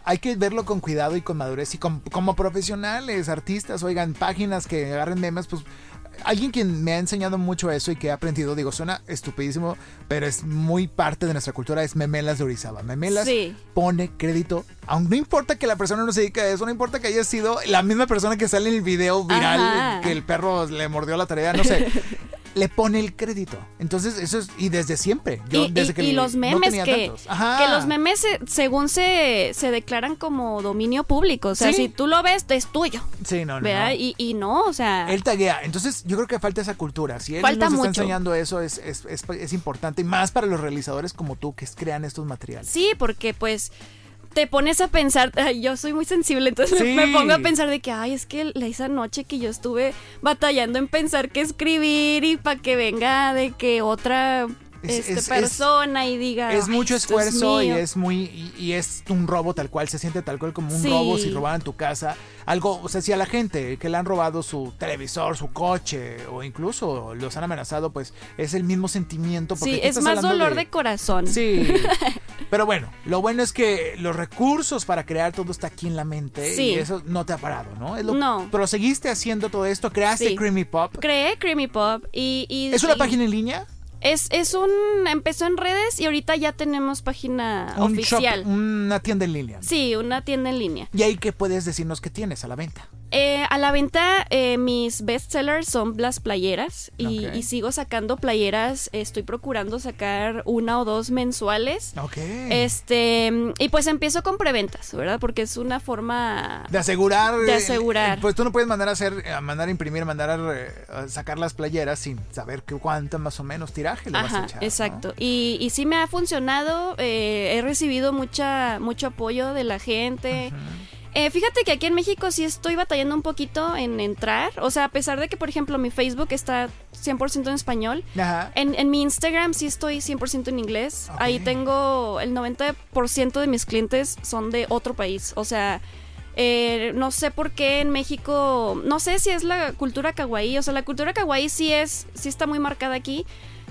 hay que verlo con cuidado y con madurez. Y com- como profesionales, artistas, oigan, páginas que agarren memes, pues alguien quien me ha enseñado mucho eso y que he aprendido, digo, suena estupidísimo, pero es muy parte de nuestra cultura, es Memelas de Orizaba. Memelas Sí. pone crédito, aunque no importa que la persona no se dedique a eso, no importa que haya sido la misma persona que sale en el video viral, Ajá. que el perro le mordió la tarea, no sé. Le pone el crédito. Entonces, eso es. Y desde siempre. Yo, y, desde y- que y los memes que, que los memes se- según se, se declaran como dominio público. O sea, Sí. si tú lo ves, es tuyo. Sí, no, no. ¿Verdad? no. Y, y no, o sea. Él taguea. Entonces, yo creo que falta esa cultura. Si él Falta nos está mucho. enseñando eso, es, es, es, es importante. Y más para los realizadores como tú que crean estos materiales. Sí, porque pues te pones a pensar, ay, yo soy muy sensible, entonces me- Sí. me pongo a pensar de que, ay, es que la- esa noche que yo estuve batallando en pensar qué escribir y para que venga de que otra Es- este, es- es- persona y diga... Es "Ay, mucho es esfuerzo y mío". es muy y, y es un robo tal cual se siente tal cual como un Sí. robo si robaran tu casa algo o sea si a la gente que le han robado su televisor su coche o incluso los han amenazado pues es el mismo sentimiento porque Sí, es más dolor de, corazón. sí pero bueno lo bueno es que los recursos para crear todo está aquí en la mente Sí. y eso no te ha parado no, Es lo- No. pero seguiste haciendo todo esto creaste Sí. Creamy Pop Creé Creamy Pop y... y- es una y- página en línea Es, es un... Empezó en redes y ahorita ya tenemos página un shop, oficial. una tienda en línea Sí, una tienda en línea. y ahí que puedes decirnos que tienes a la venta Eh, a la venta, eh, mis bestsellers son las playeras y, y sigo sacando playeras. Estoy procurando sacar una o dos mensuales. Ok. Este, y pues empiezo con preventas, ¿verdad? Porque es una forma de asegurar. De eh, asegurar. eh, Pues tú no puedes mandar a hacer, a mandar a imprimir, mandar a, eh, a sacar las playeras sin saber qué cuánto más o menos tiraje le vas a echar. ¿no? exacto. Y, y sí me ha funcionado. eh, he recibido mucha, mucho apoyo de la gente. Eh, fíjate que aquí en México sí estoy batallando un poquito en entrar. O sea, a pesar de que, por ejemplo, mi Facebook está 100% en español. Ajá. En, en mi Instagram sí estoy 100% en inglés. Ahí tengo el 90% de mis clientes son de otro país. O sea, eh, no sé por qué en México, no sé si es la cultura kawaii. O sea, la cultura kawaii sí es, sí está muy marcada aquí.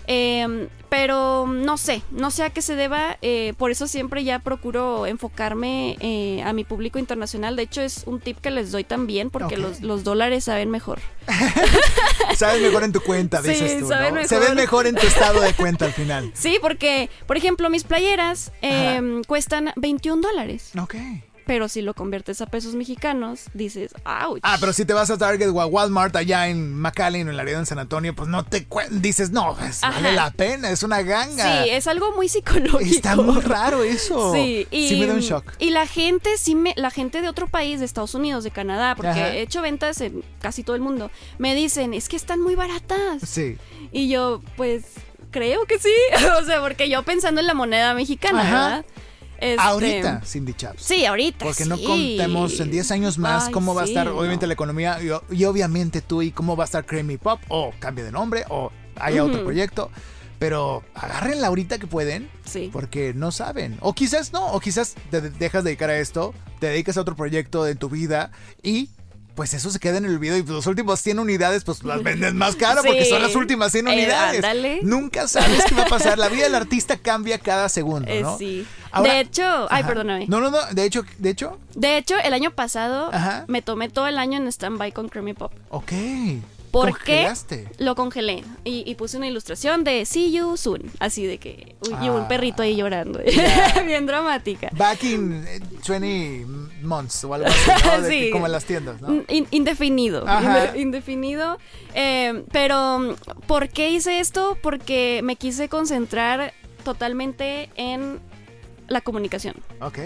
Eh, pero no sé, no sé a qué se deba. eh, por eso siempre ya procuro enfocarme eh, a mi público internacional. De hecho, es un tip que les doy también porque los, los dólares saben mejor. Sabes mejor en tu cuenta, Sí, dices tú. saben ¿no? mejor. Se ven mejor en tu estado de cuenta al final. Sí, porque, por ejemplo, mis playeras eh, cuestan 21 dólares. Ok. Pero si lo conviertes a pesos mexicanos, dices, ¡ouch! Ah, pero si te vas a Target o a Walmart allá en McAllen o en Laredo en San Antonio, pues no te dices, no, pues, vale la pena, es una ganga. Sí, es algo muy psicológico. Está muy raro eso. Sí, y, me da un shock. Y la gente, sí me, la gente de otro país, de Estados Unidos, de Canadá, porque Ajá. he hecho ventas en casi todo el mundo, me dicen, es que están muy baratas. Sí. Y yo, pues, creo que sí. o sea, porque yo pensando en la moneda mexicana, Ajá. ¿verdad? Este, Ahorita, Cindy Chaps. Sí, ahorita. Porque no contemos en 10 años más Ay, cómo va a estar, obviamente, no. la economía y, y obviamente tú y cómo va a estar Creamy Pop o cambie de nombre o haya otro proyecto. Pero agárrenla ahorita que pueden Sí. porque no saben. O quizás no, o quizás te de- dejas de dedicar a esto, te dedicas a otro proyecto de tu vida y pues eso se queda en el olvido y los últimos 100 unidades pues las vendes más caro porque son las últimas 100 Eh, unidades. ándale. Nunca sabes qué va a pasar. La vida del artista cambia cada segundo, Eh, sí. Ahora- de hecho, ay, perdóname. No, no, no, de hecho, de hecho, De hecho, el año pasado Ajá. me tomé todo el año en stand-by con Creamy Pop. ok. ¿Por qué? Lo congelé y, y puse una ilustración de See You Soon. Así de que. uy, y Ah. un perrito ahí llorando. Bien dramática. Back in eh, 20 months o algo así, ¿no? De que- Sí. como en las tiendas, ¿no? In- indefinido. Ajá. indefinido. Eh, pero, ¿por qué hice esto? Porque me quise concentrar totalmente en la comunicación. Ok.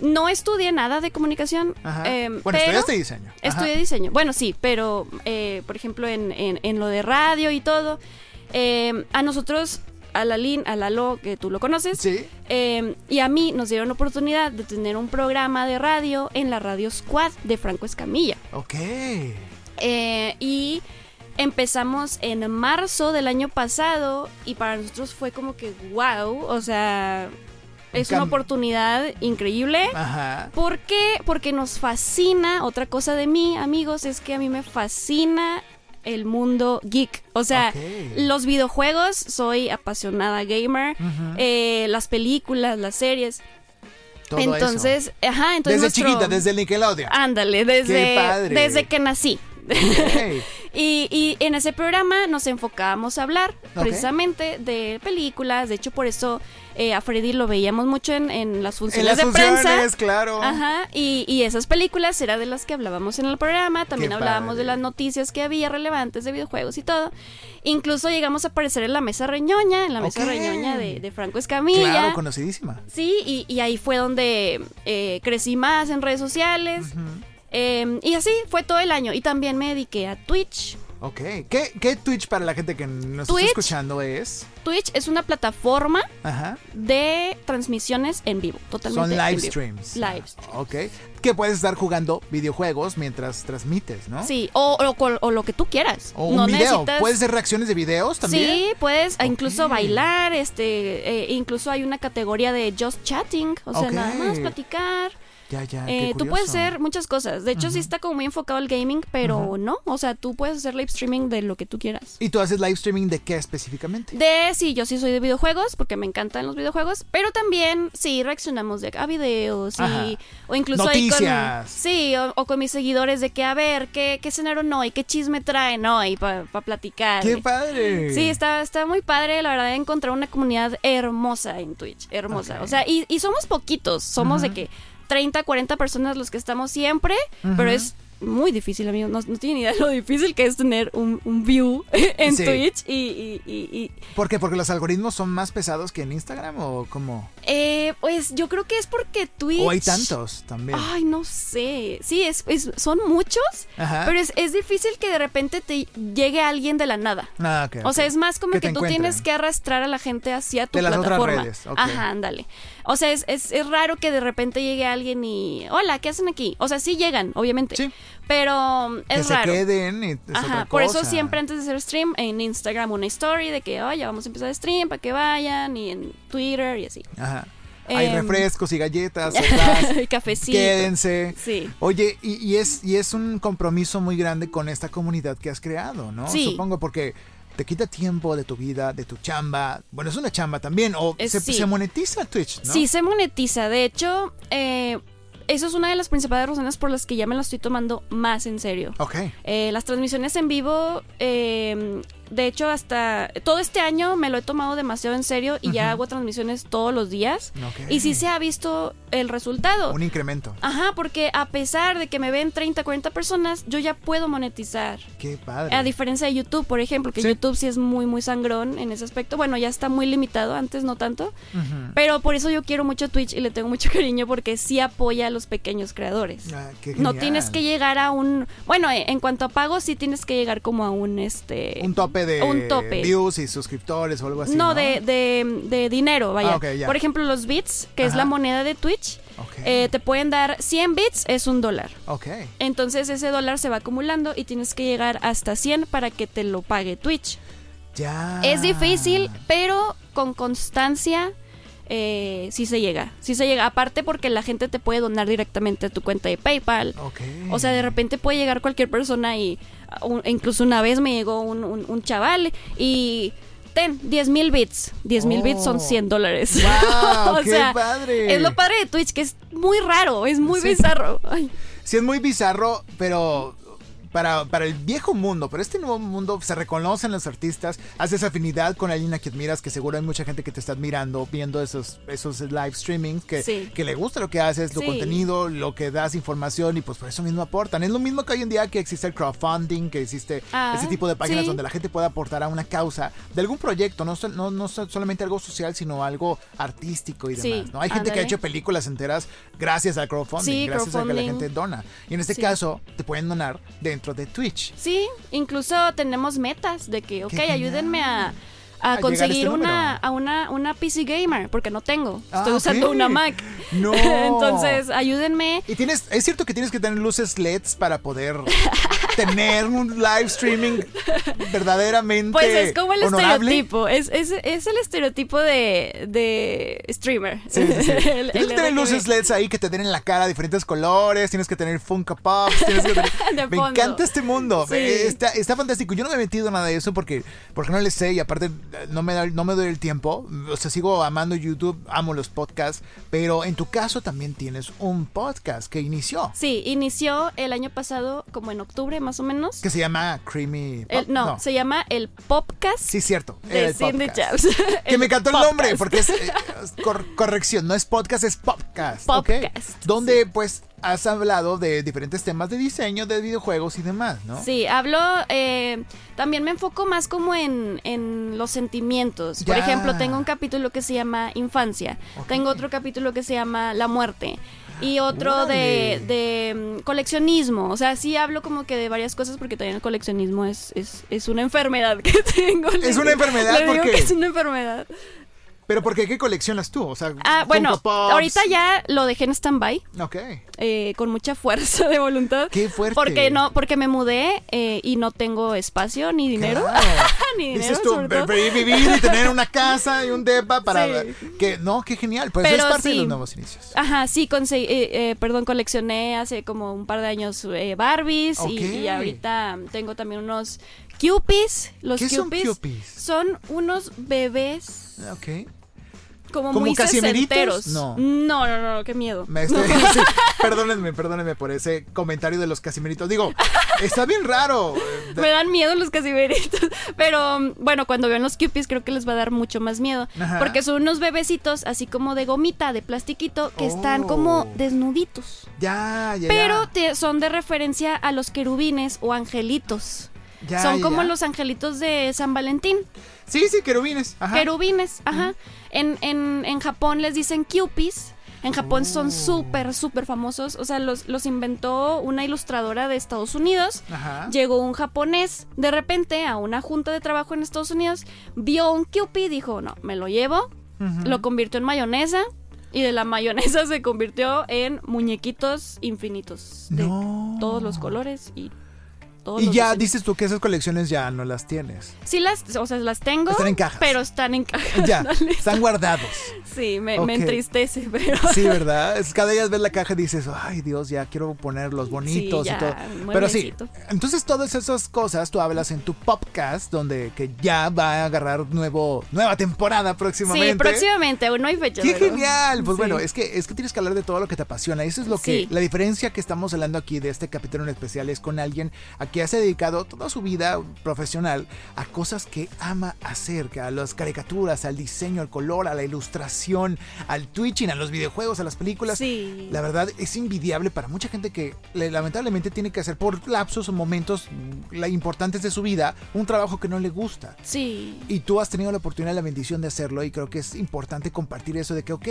No estudié nada de comunicación. Ajá. eh, bueno, pero estudiaste diseño. Ajá. Estudié diseño. Bueno, sí, pero eh, por ejemplo en, en- en lo de radio y todo, eh, a nosotros, a la Lin, a Lalo, que tú lo conoces, Sí. y a mí nos dieron oportunidad de tener un programa de radio en la radio Squad de Franco Escamilla. Ok. Y empezamos en marzo del año pasado y para nosotros fue como que wow, o sea, es una oportunidad increíble. Ajá. ¿Por qué? Porque nos fascina, otra cosa de mí, amigos, es que a mí me fascina el mundo geek. O sea, los videojuegos, soy apasionada gamer, eh, las películas, las series. Todo entonces, ajá, entonces Desde nuestro- chiquita, desde el Nickelodeon. Ándale, desde, desde que nací. Y, y en ese programa nos enfocábamos a hablar precisamente de películas. De hecho, por eso eh, a Freddy lo veíamos mucho en, en las En funciones las de funciones, prensa. claro. Ajá, y, y esas películas era de las que hablábamos en el programa, también Qué hablábamos padre. de las noticias que había relevantes de videojuegos y todo. Incluso llegamos a aparecer en la mesa reñoña, en la mesa Ok. reñoña de, de Franco Escamilla. Claro, conocidísima. Sí, y, y ahí fue donde eh, crecí más en redes sociales. Eh, y así fue todo el año. Y también me dediqué a Twitch. Ok. ¿Qué, ¿Qué Twitch para la gente que nos Twitch. está escuchando es? Twitch es una plataforma Ajá. de transmisiones en vivo, totalmente. Son en live vivo. streams. Live streams. Ok. Que puedes estar jugando videojuegos mientras transmites, ¿no? Sí, o, o lo que tú quieras. O un no video. necesitas- ¿Puedes hacer reacciones de videos también? Sí, puedes incluso bailar, este, eh, incluso hay una categoría de just chatting, o sea, nada más platicar. Ya, ya. Eh, tú puedes hacer muchas cosas. De hecho, sí está como muy enfocado al gaming, pero no, o sea, tú puedes hacer live streaming de lo que tú quieras. ¿Y tú haces live streaming de qué específicamente? De sí, yo sí soy de videojuegos porque me encantan los videojuegos, pero también sí reaccionamos de, a videos Ajá. y o incluso ahí con Noticias. sí o, o con mis seguidores de que a ver qué qué cenaron hoy, qué chisme traen hoy para platicar. ¡Qué padre! Sí, está, está muy padre, la verdad, encontrar una comunidad hermosa en Twitch, hermosa. O sea, y, y somos poquitos, somos de que 30, 40 personas los que estamos siempre, pero es muy difícil, amigo. No, no tienen idea de lo difícil que es tener un, un view en Sí. Twitch y, y- y- y- ¿Por qué? ¿Porque los algoritmos son más pesados que en Instagram o cómo? eh, pues yo creo que es porque Twitch... O hay tantos también. Ay, no sé. Sí, es, es- son muchos, Ajá. pero es, es difícil que de repente te llegue alguien de la nada. Ah, ok, O sea, es más como Que tú tienes que arrastrar a la gente hacia tu De las otras plataforma. redes, ok. Ajá, ándale. O sea, es, es, es raro que de repente llegue alguien y. Hola, ¿qué hacen aquí? O sea, sí llegan, obviamente. Sí. Pero um, Que es se raro. queden y es Ajá, otra por eso siempre antes de hacer stream en Instagram una story de que, oye, vamos a empezar stream para que vayan y en Twitter y así. Ajá. Hay Em, refrescos y galletas, sopas, Cafecito. Quédense. Sí. Oye, y, y es, y es un compromiso muy grande con esta comunidad que has creado, ¿no? Sí. Supongo porque te quita tiempo de tu vida, de tu chamba. Bueno, es una chamba también. O Es- se, sí. se monetiza Twitch, ¿no? Sí, se monetiza. De hecho, eh, eso es una de las principales razones por las que ya me lo estoy tomando más en serio. Ok. Eh, las transmisiones en vivo, eh, de hecho, hasta todo este año me lo he tomado demasiado en serio y ya hago transmisiones todos los días. Y sí se ha visto el resultado. Un incremento. Ajá, porque a pesar de que me ven 30, 40 personas, yo ya puedo monetizar. Qué padre. A diferencia de YouTube, por ejemplo, que Sí. YouTube sí es muy, muy sangrón en ese aspecto. Bueno, ya está muy limitado, antes no tanto. Pero por eso yo quiero mucho Twitch y le tengo mucho cariño porque sí apoya a los pequeños creadores. Ah, qué No tienes que llegar a un. Bueno, eh, en cuanto a pagos, sí tienes que llegar como a un este. Un tope de Un tope. views y suscriptores o algo así. no, No, De, de, de dinero, vaya. Ah. Por ejemplo, los bits, que es la moneda de Twitch, eh, te pueden dar 100 bits, es un dólar. Entonces ese dólar se va acumulando y tienes que llegar hasta 100 para que te lo pague Twitch. Ya. Es difícil, pero con constancia eh, sí se llega. Sí se llega. Aparte porque la gente te puede donar directamente a tu cuenta de PayPal. Ok. O sea, de repente puede llegar cualquier persona y un- incluso una vez me llegó un, un- un chaval y ten 10 mil bits. 10 mil bits son Oh. 100 dólares. ¡Wow! O ¡Qué sea, padre! Es lo padre de Twitch, que es muy raro, es muy Sí. bizarro. Ay. Sí, es muy bizarro, pero para, para el viejo mundo, pero este nuevo mundo se reconocen los artistas, haces afinidad con alguien a quien admiras, que seguro hay mucha gente que te está admirando, viendo esos, esos live streamings, que, Sí. que le gusta lo que haces, tu Sí. contenido, lo que das información y pues por eso mismo aportan. Es lo mismo que hoy en día que existe el crowdfunding, que existe Ah, ese tipo de páginas sí. donde la gente puede aportar a una causa de algún proyecto, no, no, no sol- solamente algo social, sino algo artístico y demás. ¿no? Hay gente que ha hecho películas enteras gracias al crowdfunding, gracias a que la crowdfunding. gente dona. Y en este caso, te pueden donar dentro de Twitch. Sí, incluso tenemos metas de que, ok, ayúdenme a, A a conseguir este una, a una, una PC gamer, porque no tengo. Ah, Estoy usando una Mac. No. Entonces, ayúdenme. Y tienes, es cierto que tienes que tener luces LEDs para poder tener un live streaming verdaderamente Pues es como el honorable. estereotipo, es, es, es el estereotipo de, de streamer. Sí, sí, sí. El- tienes el que tener luces LEDs ahí que te den en la cara diferentes colores, tienes que tener Funko Pops, tienes que tener... De Me fondo. encanta este mundo, está, está fantástico. Yo no me he metido en nada de eso porque, porque no le sé y aparte no me, da- no me doy el tiempo. O sea, sigo amando YouTube, amo los podcasts, pero en tu caso también tienes un podcast que inició, Sí, inició el año pasado, como en octubre más o menos. que se llama Creamy. El- no, se llama el Popcast Sí, cierto. de Cindy podcast. Jabs. Que me encantó el nombre, porque es eh, cor- corrección, no es podcast, es podcast. Podcast, Donde pues has hablado de diferentes temas de diseño, de videojuegos y demás, ¿no? Sí, hablo, eh, también me enfoco más como en, en los sentimientos. Por ejemplo, tengo un capítulo que se llama Infancia, tengo otro capítulo que se llama La Muerte y otro de, de, mm, coleccionismo. O sea, sí hablo como que de varias cosas porque también el coleccionismo es, es, es una enfermedad que tengo. ¿Es una enfermedad? Le ¿Por digo qué? que es una enfermedad. Pero ¿por qué? ¿Qué coleccionas tú? O sea, Ah, bueno, Pops. ahorita ya lo dejé en stand-by. Ok. eh, con mucha fuerza de voluntad. Qué fuerte. Porque no, porque me mudé eh, y no tengo espacio ni dinero. Claro. ni dinero. Dices tú, sobre todo. "Ve- vivir y tener una casa y un depa para... Sí. que No, qué genial. Pues Pero es parte de los nuevos inicios. Ajá, sí, conseguí, eh, eh, perdón, coleccioné hace como un par de años eh, Barbies y- ahorita tengo también unos Cupies. Los ¿Qué son Cupies Cupies? son unos bebés Ok. Como, ¿Como muy sesenteros. No. no, no, no, qué miedo. Me estoy- sí, perdónenme, perdónenme por ese comentario de los casimiritos. Digo, Está bien raro. Me dan miedo los casiberitos. Pero mm, bueno, cuando vean los Cupies creo que les va a dar mucho más miedo. Ajá. Porque son unos bebecitos así como de gomita, de plastiquito, que están Oh. como desnuditos. Ya, ya. Pero ya. te- son de referencia a los querubines o angelitos. Ya, son ya, como los angelitos de San Valentín. Sí, sí, querubines. Ajá. Querubines, ajá. En, en, en Japón les dicen Cupies. En Japón son Oh. súper, súper famosos. O sea, los, los inventó una ilustradora de Estados Unidos. Ajá. Llegó un japonés de repente a una junta de trabajo en Estados Unidos, vio un Cupid, dijo, no, me lo llevo, lo convirtió en mayonesa y de la mayonesa se convirtió en muñequitos infinitos de No. todos los colores y todos Y los ya diseños. dices tú que esas colecciones ya no las tienes. Sí las, o sea, las tengo, Están en cajas. pero están en cajas. Ya, están guardados. Sí, me, Ok. me entristece, pero Sí, ¿verdad? Es cada día ves la caja y dices, ay Dios, ya quiero ponerlos bonitos ya, y todo. Pero sí, entonces todas esas cosas tú hablas en tu podcast, donde que ya va a agarrar nuevo, nueva temporada próximamente. Sí, próximamente, aún no hay fecha. ¡Qué pero- genial! Pues Sí. bueno, es que, es que tienes que hablar de todo lo que te apasiona. Eso es lo que. Sí. La diferencia que estamos hablando aquí de este capítulo en especial es con alguien a quien se ha dedicado toda su vida profesional a cosas que ama hacer, que a las caricaturas, al diseño, al color, a la ilustración, al twitching, a los videojuegos, a las películas. Sí. La verdad es invidiable para mucha gente que le- lamentablemente tiene que hacer por lapsos o momentos mm, importantes de su vida un trabajo que no le gusta. Sí. Y tú has tenido la oportunidad y la bendición de hacerlo y creo que es importante compartir eso de que, ok,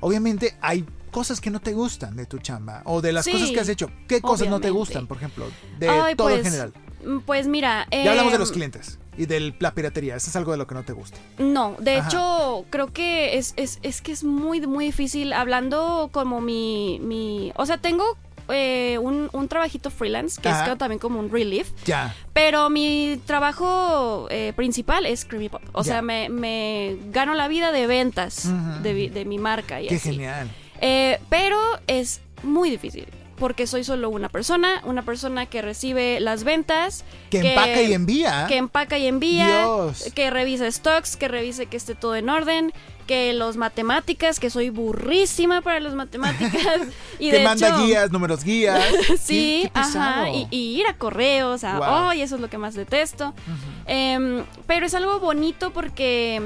obviamente hay cosas que no te gustan de tu chamba o de las Sí, cosas que has hecho. ¿Qué cosas no te gustan, por ejemplo? De Ay, todo en pues, general. mm, Pues mira. Ya hablamos de em, los clientes y de la piratería. Eso es algo de lo que no te gusta. No, de Ajá. hecho, creo que es, es, es que es muy, muy difícil. Hablando como mi. mi o sea, tengo eh, un, un trabajito freelance, que Ajá. es también como un relief. Ya. Pero mi trabajo eh, principal es Creamy Pop. O Ya. sea, me, me gano la vida de ventas de, mi marca y Qué así. genial. Eh, pero es muy difícil. Porque soy solo una persona, una persona que recibe las ventas, Que empaca y envía. que empaca y envía, Dios. que revisa stocks, que revise que esté todo en orden, que los matemáticas, que soy burrísima para las matemáticas. y que de manda hecho, guías, números guías. Sí, Qué- qué pesado. ajá, y, y ir a correos, a, Wow. "Ay, eso es lo que más detesto. Em, pero es algo bonito porque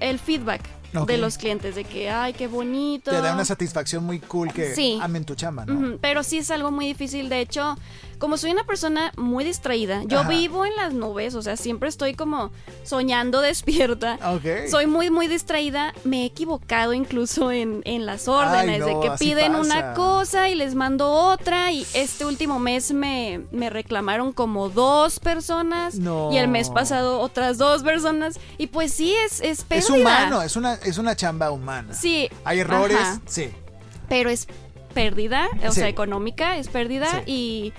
el feedback De los clientes, de que, ay, qué bonito. Te da una satisfacción muy cool que Sí. amen tu chamba, ¿no? Pero sí es algo muy difícil. De hecho, como soy una persona muy distraída, yo Ajá. vivo en las nubes, o sea, siempre estoy como soñando despierta. Ok. Soy muy, muy distraída. Me he equivocado incluso en, en las órdenes, no, de que piden pasa. una cosa y les mando otra. Y este último mes me, me reclamaron como dos personas. No. Y el mes pasado otras dos personas. Y pues sí, es, es pérdida. Es humano, es una, es una chamba humana. Sí. Hay errores, ajá sí. pero es pérdida, o Sí. sea, económica, es pérdida Sí. y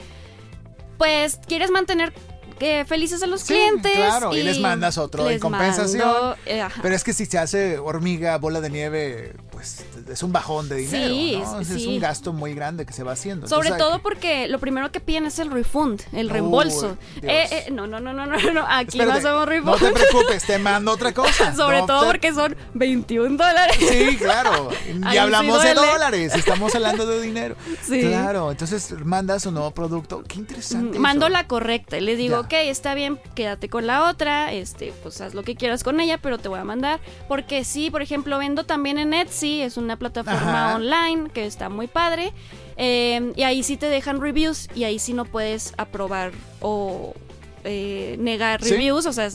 pues quieres mantener eh, felices a los Sí, clientes. claro, y les mandas otro en les compensación. mando, eh. Pero es que si se hace hormiga, bola de nieve, pues es un bajón de dinero. Sí, ¿no? Es- un gasto muy grande que se va haciendo. Sobre Entonces, todo que- porque lo primero que piden es el refund, el reembolso. Eh, eh, no, no, no, no, no, no, aquí Espérate, no hacemos No refund. te preocupes, te mando otra cosa. Sobre No todo te- porque son 21 dólares. Sí, claro. Y hablamos sí de dólares, estamos hablando de dinero. Sí. Claro, entonces mandas un nuevo producto. Qué interesante. Mando eso. la correcta y les digo, Ya. ok, está bien, quédate con la otra, este, pues haz lo que quieras con ella, pero te voy a mandar. Porque sí, por ejemplo, vendo también en Etsy, es una plataforma Ajá. online que está muy padre. eh, y ahí sí te dejan reviews y ahí sí no puedes aprobar o eh, negar ¿Sí? reviews. O sea,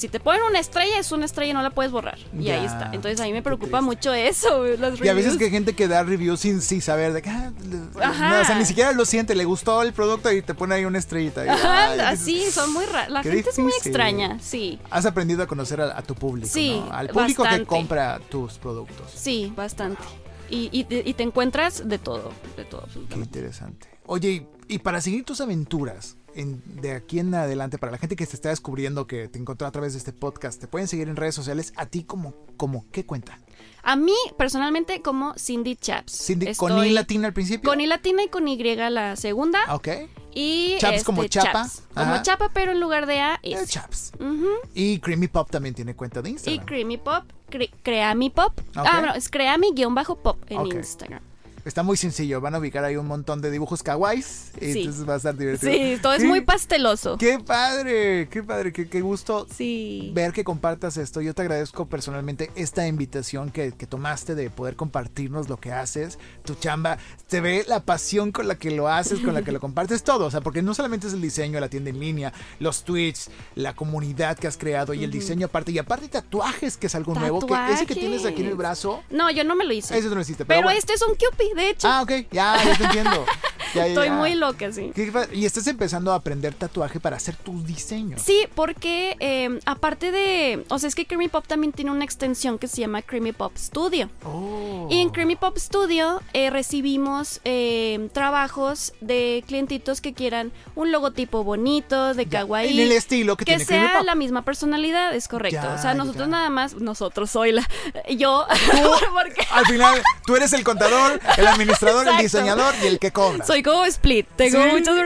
si te ponen una estrella, es una estrella y no la puedes borrar. Y ahí está. Entonces a mí me preocupa mucho eso, las reviews. Y a veces que hay gente que da reviews sin, sin saber de que, ah, no, o sea, ni siquiera lo siente, le gustó el producto y te pone ahí una estrellita. Y, Ajá, ay, así, dices, son muy raras. La gente es muy extraña, sí. Has aprendido a conocer a, a tu público, Sí, ¿no? Al público que compra tus productos. Sí, bastante. Y, y, te- y te encuentras de todo, de todo, Qué interesante. Oye, y, y para seguir tus aventuras en- de aquí en adelante, para la gente que se está descubriendo que te encontró a través de este podcast, te pueden seguir en redes sociales. ¿A ti como, como qué cuenta? A mí, personalmente, como Cindy Chaps. Cindy, ¿Con I latina al principio? Con I latina y con Y la segunda. Ok. Y Chaps este, como chapa. Chaps. Como chapa, pero en lugar de A, es. Chaps. Ujú. Y Creamy Pop también tiene cuenta de Instagram. Y Creamy Pop, cre- Creamy Pop. Ah, no, es Creamy-pop en. Instagram. Está muy sencillo. Van a ubicar ahí un montón de dibujos kawaiis. Y Sí. entonces va a estar divertido. Sí, todo es muy pasteloso. Qué padre, qué padre, qué, qué gusto Sí. ver que compartas esto. Yo te agradezco personalmente esta invitación que, que tomaste de poder compartirnos lo que haces, tu chamba. Se ve la pasión con la que lo haces, con la que lo compartes todo. O sea, porque no solamente es el diseño, la tienda en línea, los tweets, la comunidad que has creado y el diseño aparte. Y aparte tatuajes, que es algo nuevo. Que ese que tienes aquí en el brazo, No, yo no me lo hice. ese no lo hiciste. Pero, pero bueno. este es un Cupid, de hecho. Ah, ok, ya, ya te entiendo. Ya, ya, Estoy ya. muy loca, sí. Y estás empezando a aprender tatuaje para hacer tus diseños. Sí, porque eh, aparte de. O sea, es que Creamy Pop también tiene una extensión que se llama Creamy Pop Studio. Oh. Y en Creamy Pop Studio eh, recibimos eh, trabajos de clientitos que quieran un logotipo bonito, de kawaii. En el estilo que, que tiene Creamy sea Pop. la misma personalidad, es correcto. O sea, nosotros nada más, nosotros soy la, yo, porque Al final, tú eres el contador, el administrador, el diseñador y el que cobra. soy como Split, tengo Sí. muchas.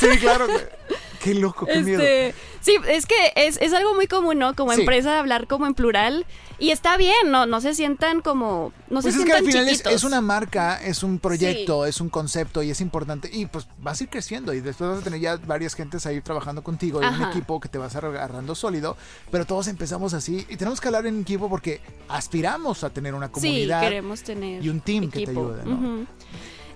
Sí, claro. Qué loco, qué miedo. Sí, es que es, es algo muy común, ¿no? Como Sí. empresa hablar como en plural y está bien, no, no se sientan como, no Pues se es que al sientan final es, chiquitos. es una marca, es un proyecto, es un concepto y es importante. Y pues vas a ir creciendo y después vas a tener ya varias gentes ahí trabajando contigo y un equipo que te vas agarrando sólido. Pero todos empezamos así y tenemos que hablar en equipo porque aspiramos a tener una Sí, comunidad. queremos tener y un team que te equipo. ayude, ¿no? Ujú.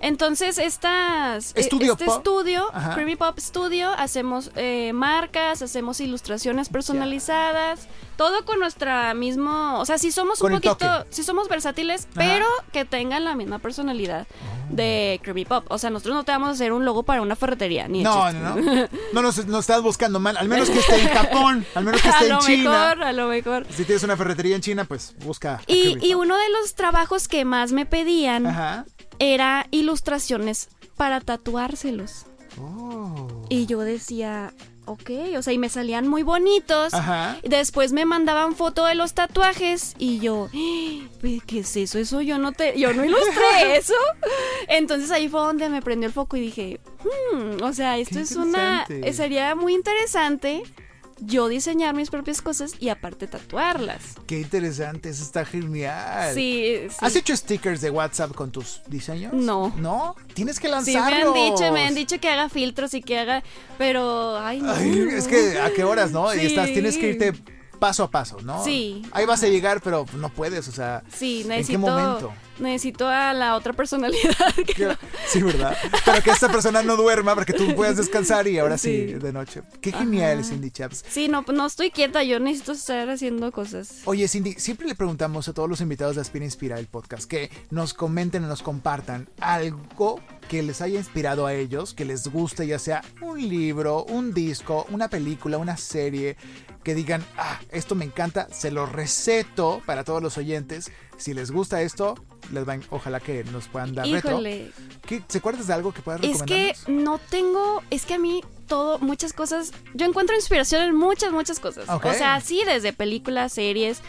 Entonces, estas, eh, Estudio este Pop. estudio, Ajá. Creamy Pop Studio, hacemos eh, marcas, hacemos ilustraciones personalizadas, todo con nuestra mismo, o sea, si somos Con un poquito, si somos versátiles, Ajá. pero que tengan la misma personalidad de Creamy Pop. O sea, nosotros no te vamos a hacer un logo para una ferretería, ni No, no, no. No nos, nos estás buscando mal. Al menos que esté en Japón. Al menos que a esté en lo China. mejor, a lo mejor. Si tienes una ferretería en China, pues busca. a Y, y uno de los trabajos que más me pedían Ajá. Era ilustraciones para tatuárselos. Oh. Y yo decía, ok, o sea, y me salían muy bonitos. Ajá. Después me mandaban foto de los tatuajes y yo, "Ah, ¿qué es eso? Eso yo no te, yo no ilustré eso. Entonces ahí fue donde me prendió el foco y dije, "Hmm, o sea, esto Qué es una, sería muy interesante yo diseñar mis propias cosas y aparte tatuarlas. Qué interesante. Eso está genial. Sí, sí. ¿Has hecho stickers de WhatsApp con tus diseños? No. ¿No? Tienes que Sí, me han lanzarlos. dicho, me han dicho que haga filtros y que haga, pero, ay, no. Ay, es que a qué horas, ¿no? Y Sí. estás, tienes que irte paso a paso, ¿no? Sí. Ahí vas a llegar, pero no puedes, o sea. Sí, ¿En necesito. qué momento? Necesito a la otra personalidad. que- Sí, ¿verdad? Pero que esta persona no duerma para que tú puedas descansar y ahora sí, Sí. de noche. Qué genial, Ajá. Cindy Chaps. Sí, no, no estoy quieta, yo necesito estar haciendo cosas. Oye, Cindy, siempre le preguntamos a todos los invitados de Aspira Inspira el podcast que nos comenten o nos compartan algo que les haya inspirado a ellos, que les guste, ya sea un libro, un disco, una película, una serie, que digan, ah, esto me encanta, se lo receto para todos los oyentes. Si les gusta esto, les van, ojalá que nos puedan dar retro. Híjole, ¿Qué, ¿Se acuerdas de algo que puedas es que no tengo, es que a mí todo, muchas cosas, yo encuentro inspiración en muchas, muchas cosas. O sea, sí, desde películas, series,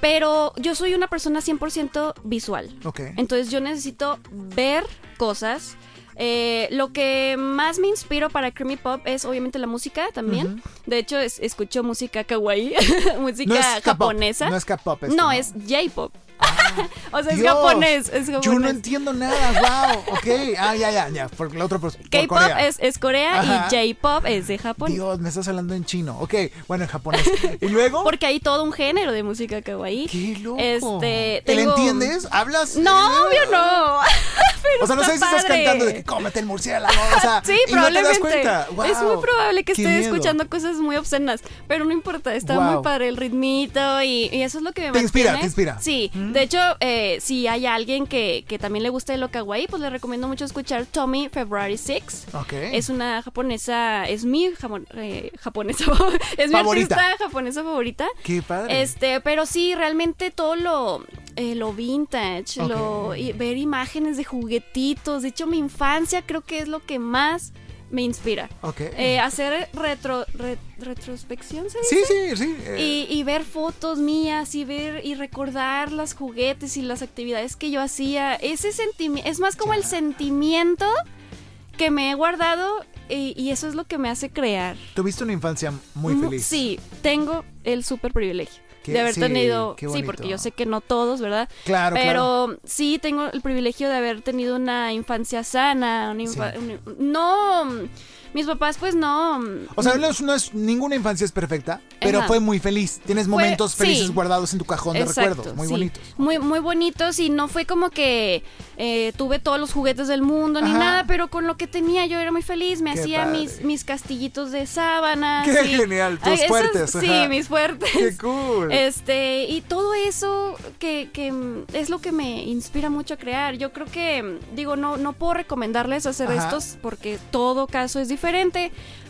pero yo soy una persona 100% visual. Ok. Entonces yo necesito ver cosas. Eh, lo que más me inspiro para Creamy Pop es obviamente la música también. De hecho, es- escucho música kawaii, música No japonesa. No es K-pop. No, es J-pop. o sea, es Dios, japonés, es japonés. Yo no entiendo nada, wow, ok. Ah, ya, ya, ya, por la otra K-pop es, es Corea Ajá. y J-pop es de Japón. Dios, me estás hablando en chino. Ok, bueno, en japonés. ¿Y luego? Porque hay todo un género de música kawaii. ¡Qué loco! Este, ¿Te tengo- entiendes? ¿Hablas? No, obvio no. Pero O sea, no sé si está estás cantando de que cómete el murciélago. O sea, Sí, y no te das probablemente. cuenta. Wow, es muy probable que esté escuchando cosas muy obscenas, pero no importa, está Wow. muy padre el ritmito y, y eso es lo que me Te inspira, te inspira. Sí, Mm. De hecho, eh, si hay alguien que, que también le guste lo kawaii, pues le recomiendo mucho escuchar Tommy February 6. Ok. Es una japonesa, es mi jamon- eh, japonesa, es mi Favorita. artista japonesa favorita. Qué padre. Este, pero sí, realmente todo lo, eh, lo vintage, lo, y ver imágenes de juguetitos. De hecho, mi infancia creo que es lo que más me inspira. Ok. Eh, hacer retro, re- retrospección, ¿se sí, dice? sí, sí. eh, Y, y ver fotos mías y ver y recordar los juguetes y las actividades que yo hacía. Ese sentimiento, es más como el sentimiento que me he guardado y, y eso es lo que me hace crear. Tuviste una infancia muy Mu- feliz. Sí, tengo el súper privilegio. Qué- de haber sí, tenido, sí, porque yo sé que no todos, ¿verdad? Claro, Pero claro. sí tengo el privilegio de haber tenido una infancia sana, una infa- Sí. una- no, mis papás pues no. O sea, no es, no es- ninguna infancia es perfecta, pero Ajá. fue muy feliz. Tienes Fue- momentos felices sí. guardados en tu cajón de Exacto, recuerdos, muy sí. bonitos. Muy, muy bonitos y no fue como que eh, tuve todos los juguetes del mundo ni nada, pero con lo que tenía yo era muy feliz. Me Qué hacía padre. mis, mis castillitos de sábana. Qué sí. genial, tus Ay, fuertes, Sí, mis fuertes. Qué cool. Este, y todo eso que, que, es lo que me inspira mucho a crear. Yo creo que, digo, no, no puedo recomendarles hacer Ajá. estos porque todo caso es diferente.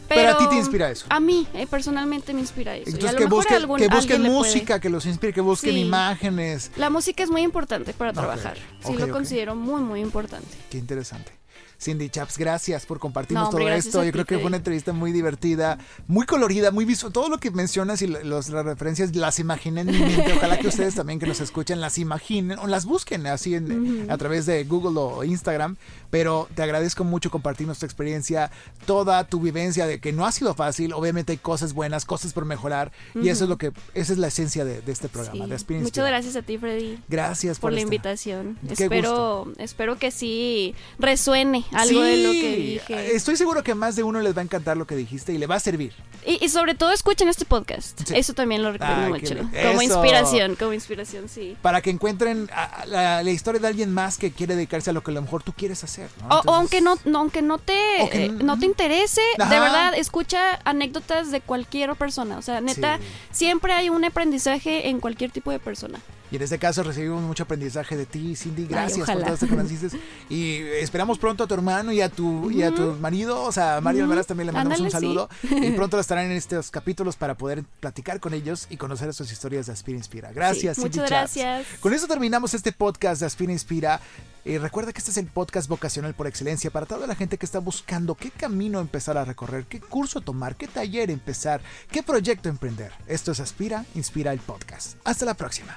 Pero Pero, a ti te inspira eso. A mí, eh, personalmente me inspira eso. Entonces que a busquen, algún- que música, que los inspire, que busquen Sí. imágenes. La música es muy importante para trabajar. Sí, lo considero muy, muy importante. Qué interesante. Cindy Chaps, gracias por compartirnos No, hombre, todo esto. Yo creo que fue una entrevista muy divertida, muy colorida, muy visual. Todo lo que mencionas y los, las referencias las imaginé en mi mente. Ojalá que ustedes también que nos escuchen las imaginen o las busquen así en- a través de Google o Instagram. Pero te agradezco mucho compartirnos tu experiencia, toda tu vivencia de que no ha sido fácil. Obviamente hay cosas buenas, cosas por mejorar. Y eso es lo que, esa es la esencia de, de este programa, Sí. de Aspira Muchas gracias a ti, Freddy. Gracias por la esta- invitación. Qué Espero, espero que sí resuene algo de lo que dije. Estoy seguro que a más de uno les va a encantar lo que dijiste y le va a servir. Y, y sobre todo escuchen este podcast. Sí. Eso también lo recomiendo qué mucho. Como Eso. inspiración, como inspiración, sí. Para que encuentren a- a la, la historia de alguien más que quiere dedicarse a lo que a lo mejor tú quieres hacer. ¿no? O, o Entonces- aunque no, no- aunque no te, eh, no te interese, Ajá. de verdad, escucha anécdotas de cualquier persona. O sea, neta, Sí. siempre hay un aprendizaje en cualquier tipo de persona. Y en este caso recibimos mucho aprendizaje de ti, Cindy. Gracias por todo esto que nos dices. Y esperamos pronto a tu hermano y a tu, y a tu marido. O sea, a Mario. Almaraz también le mandamos un saludo. Y pronto estarán en estos capítulos para poder platicar con ellos y conocer sus historias de Aspira Inspira. Gracias, Sí, Cindy muchas Chaps. gracias. Con eso terminamos este podcast de Aspira Inspira. Eh, recuerda que este es el podcast vocacional por excelencia para toda la gente que está buscando qué camino empezar a recorrer, qué curso tomar, qué taller empezar, qué proyecto emprender. Esto es Aspira, Inspira el podcast. Hasta la próxima.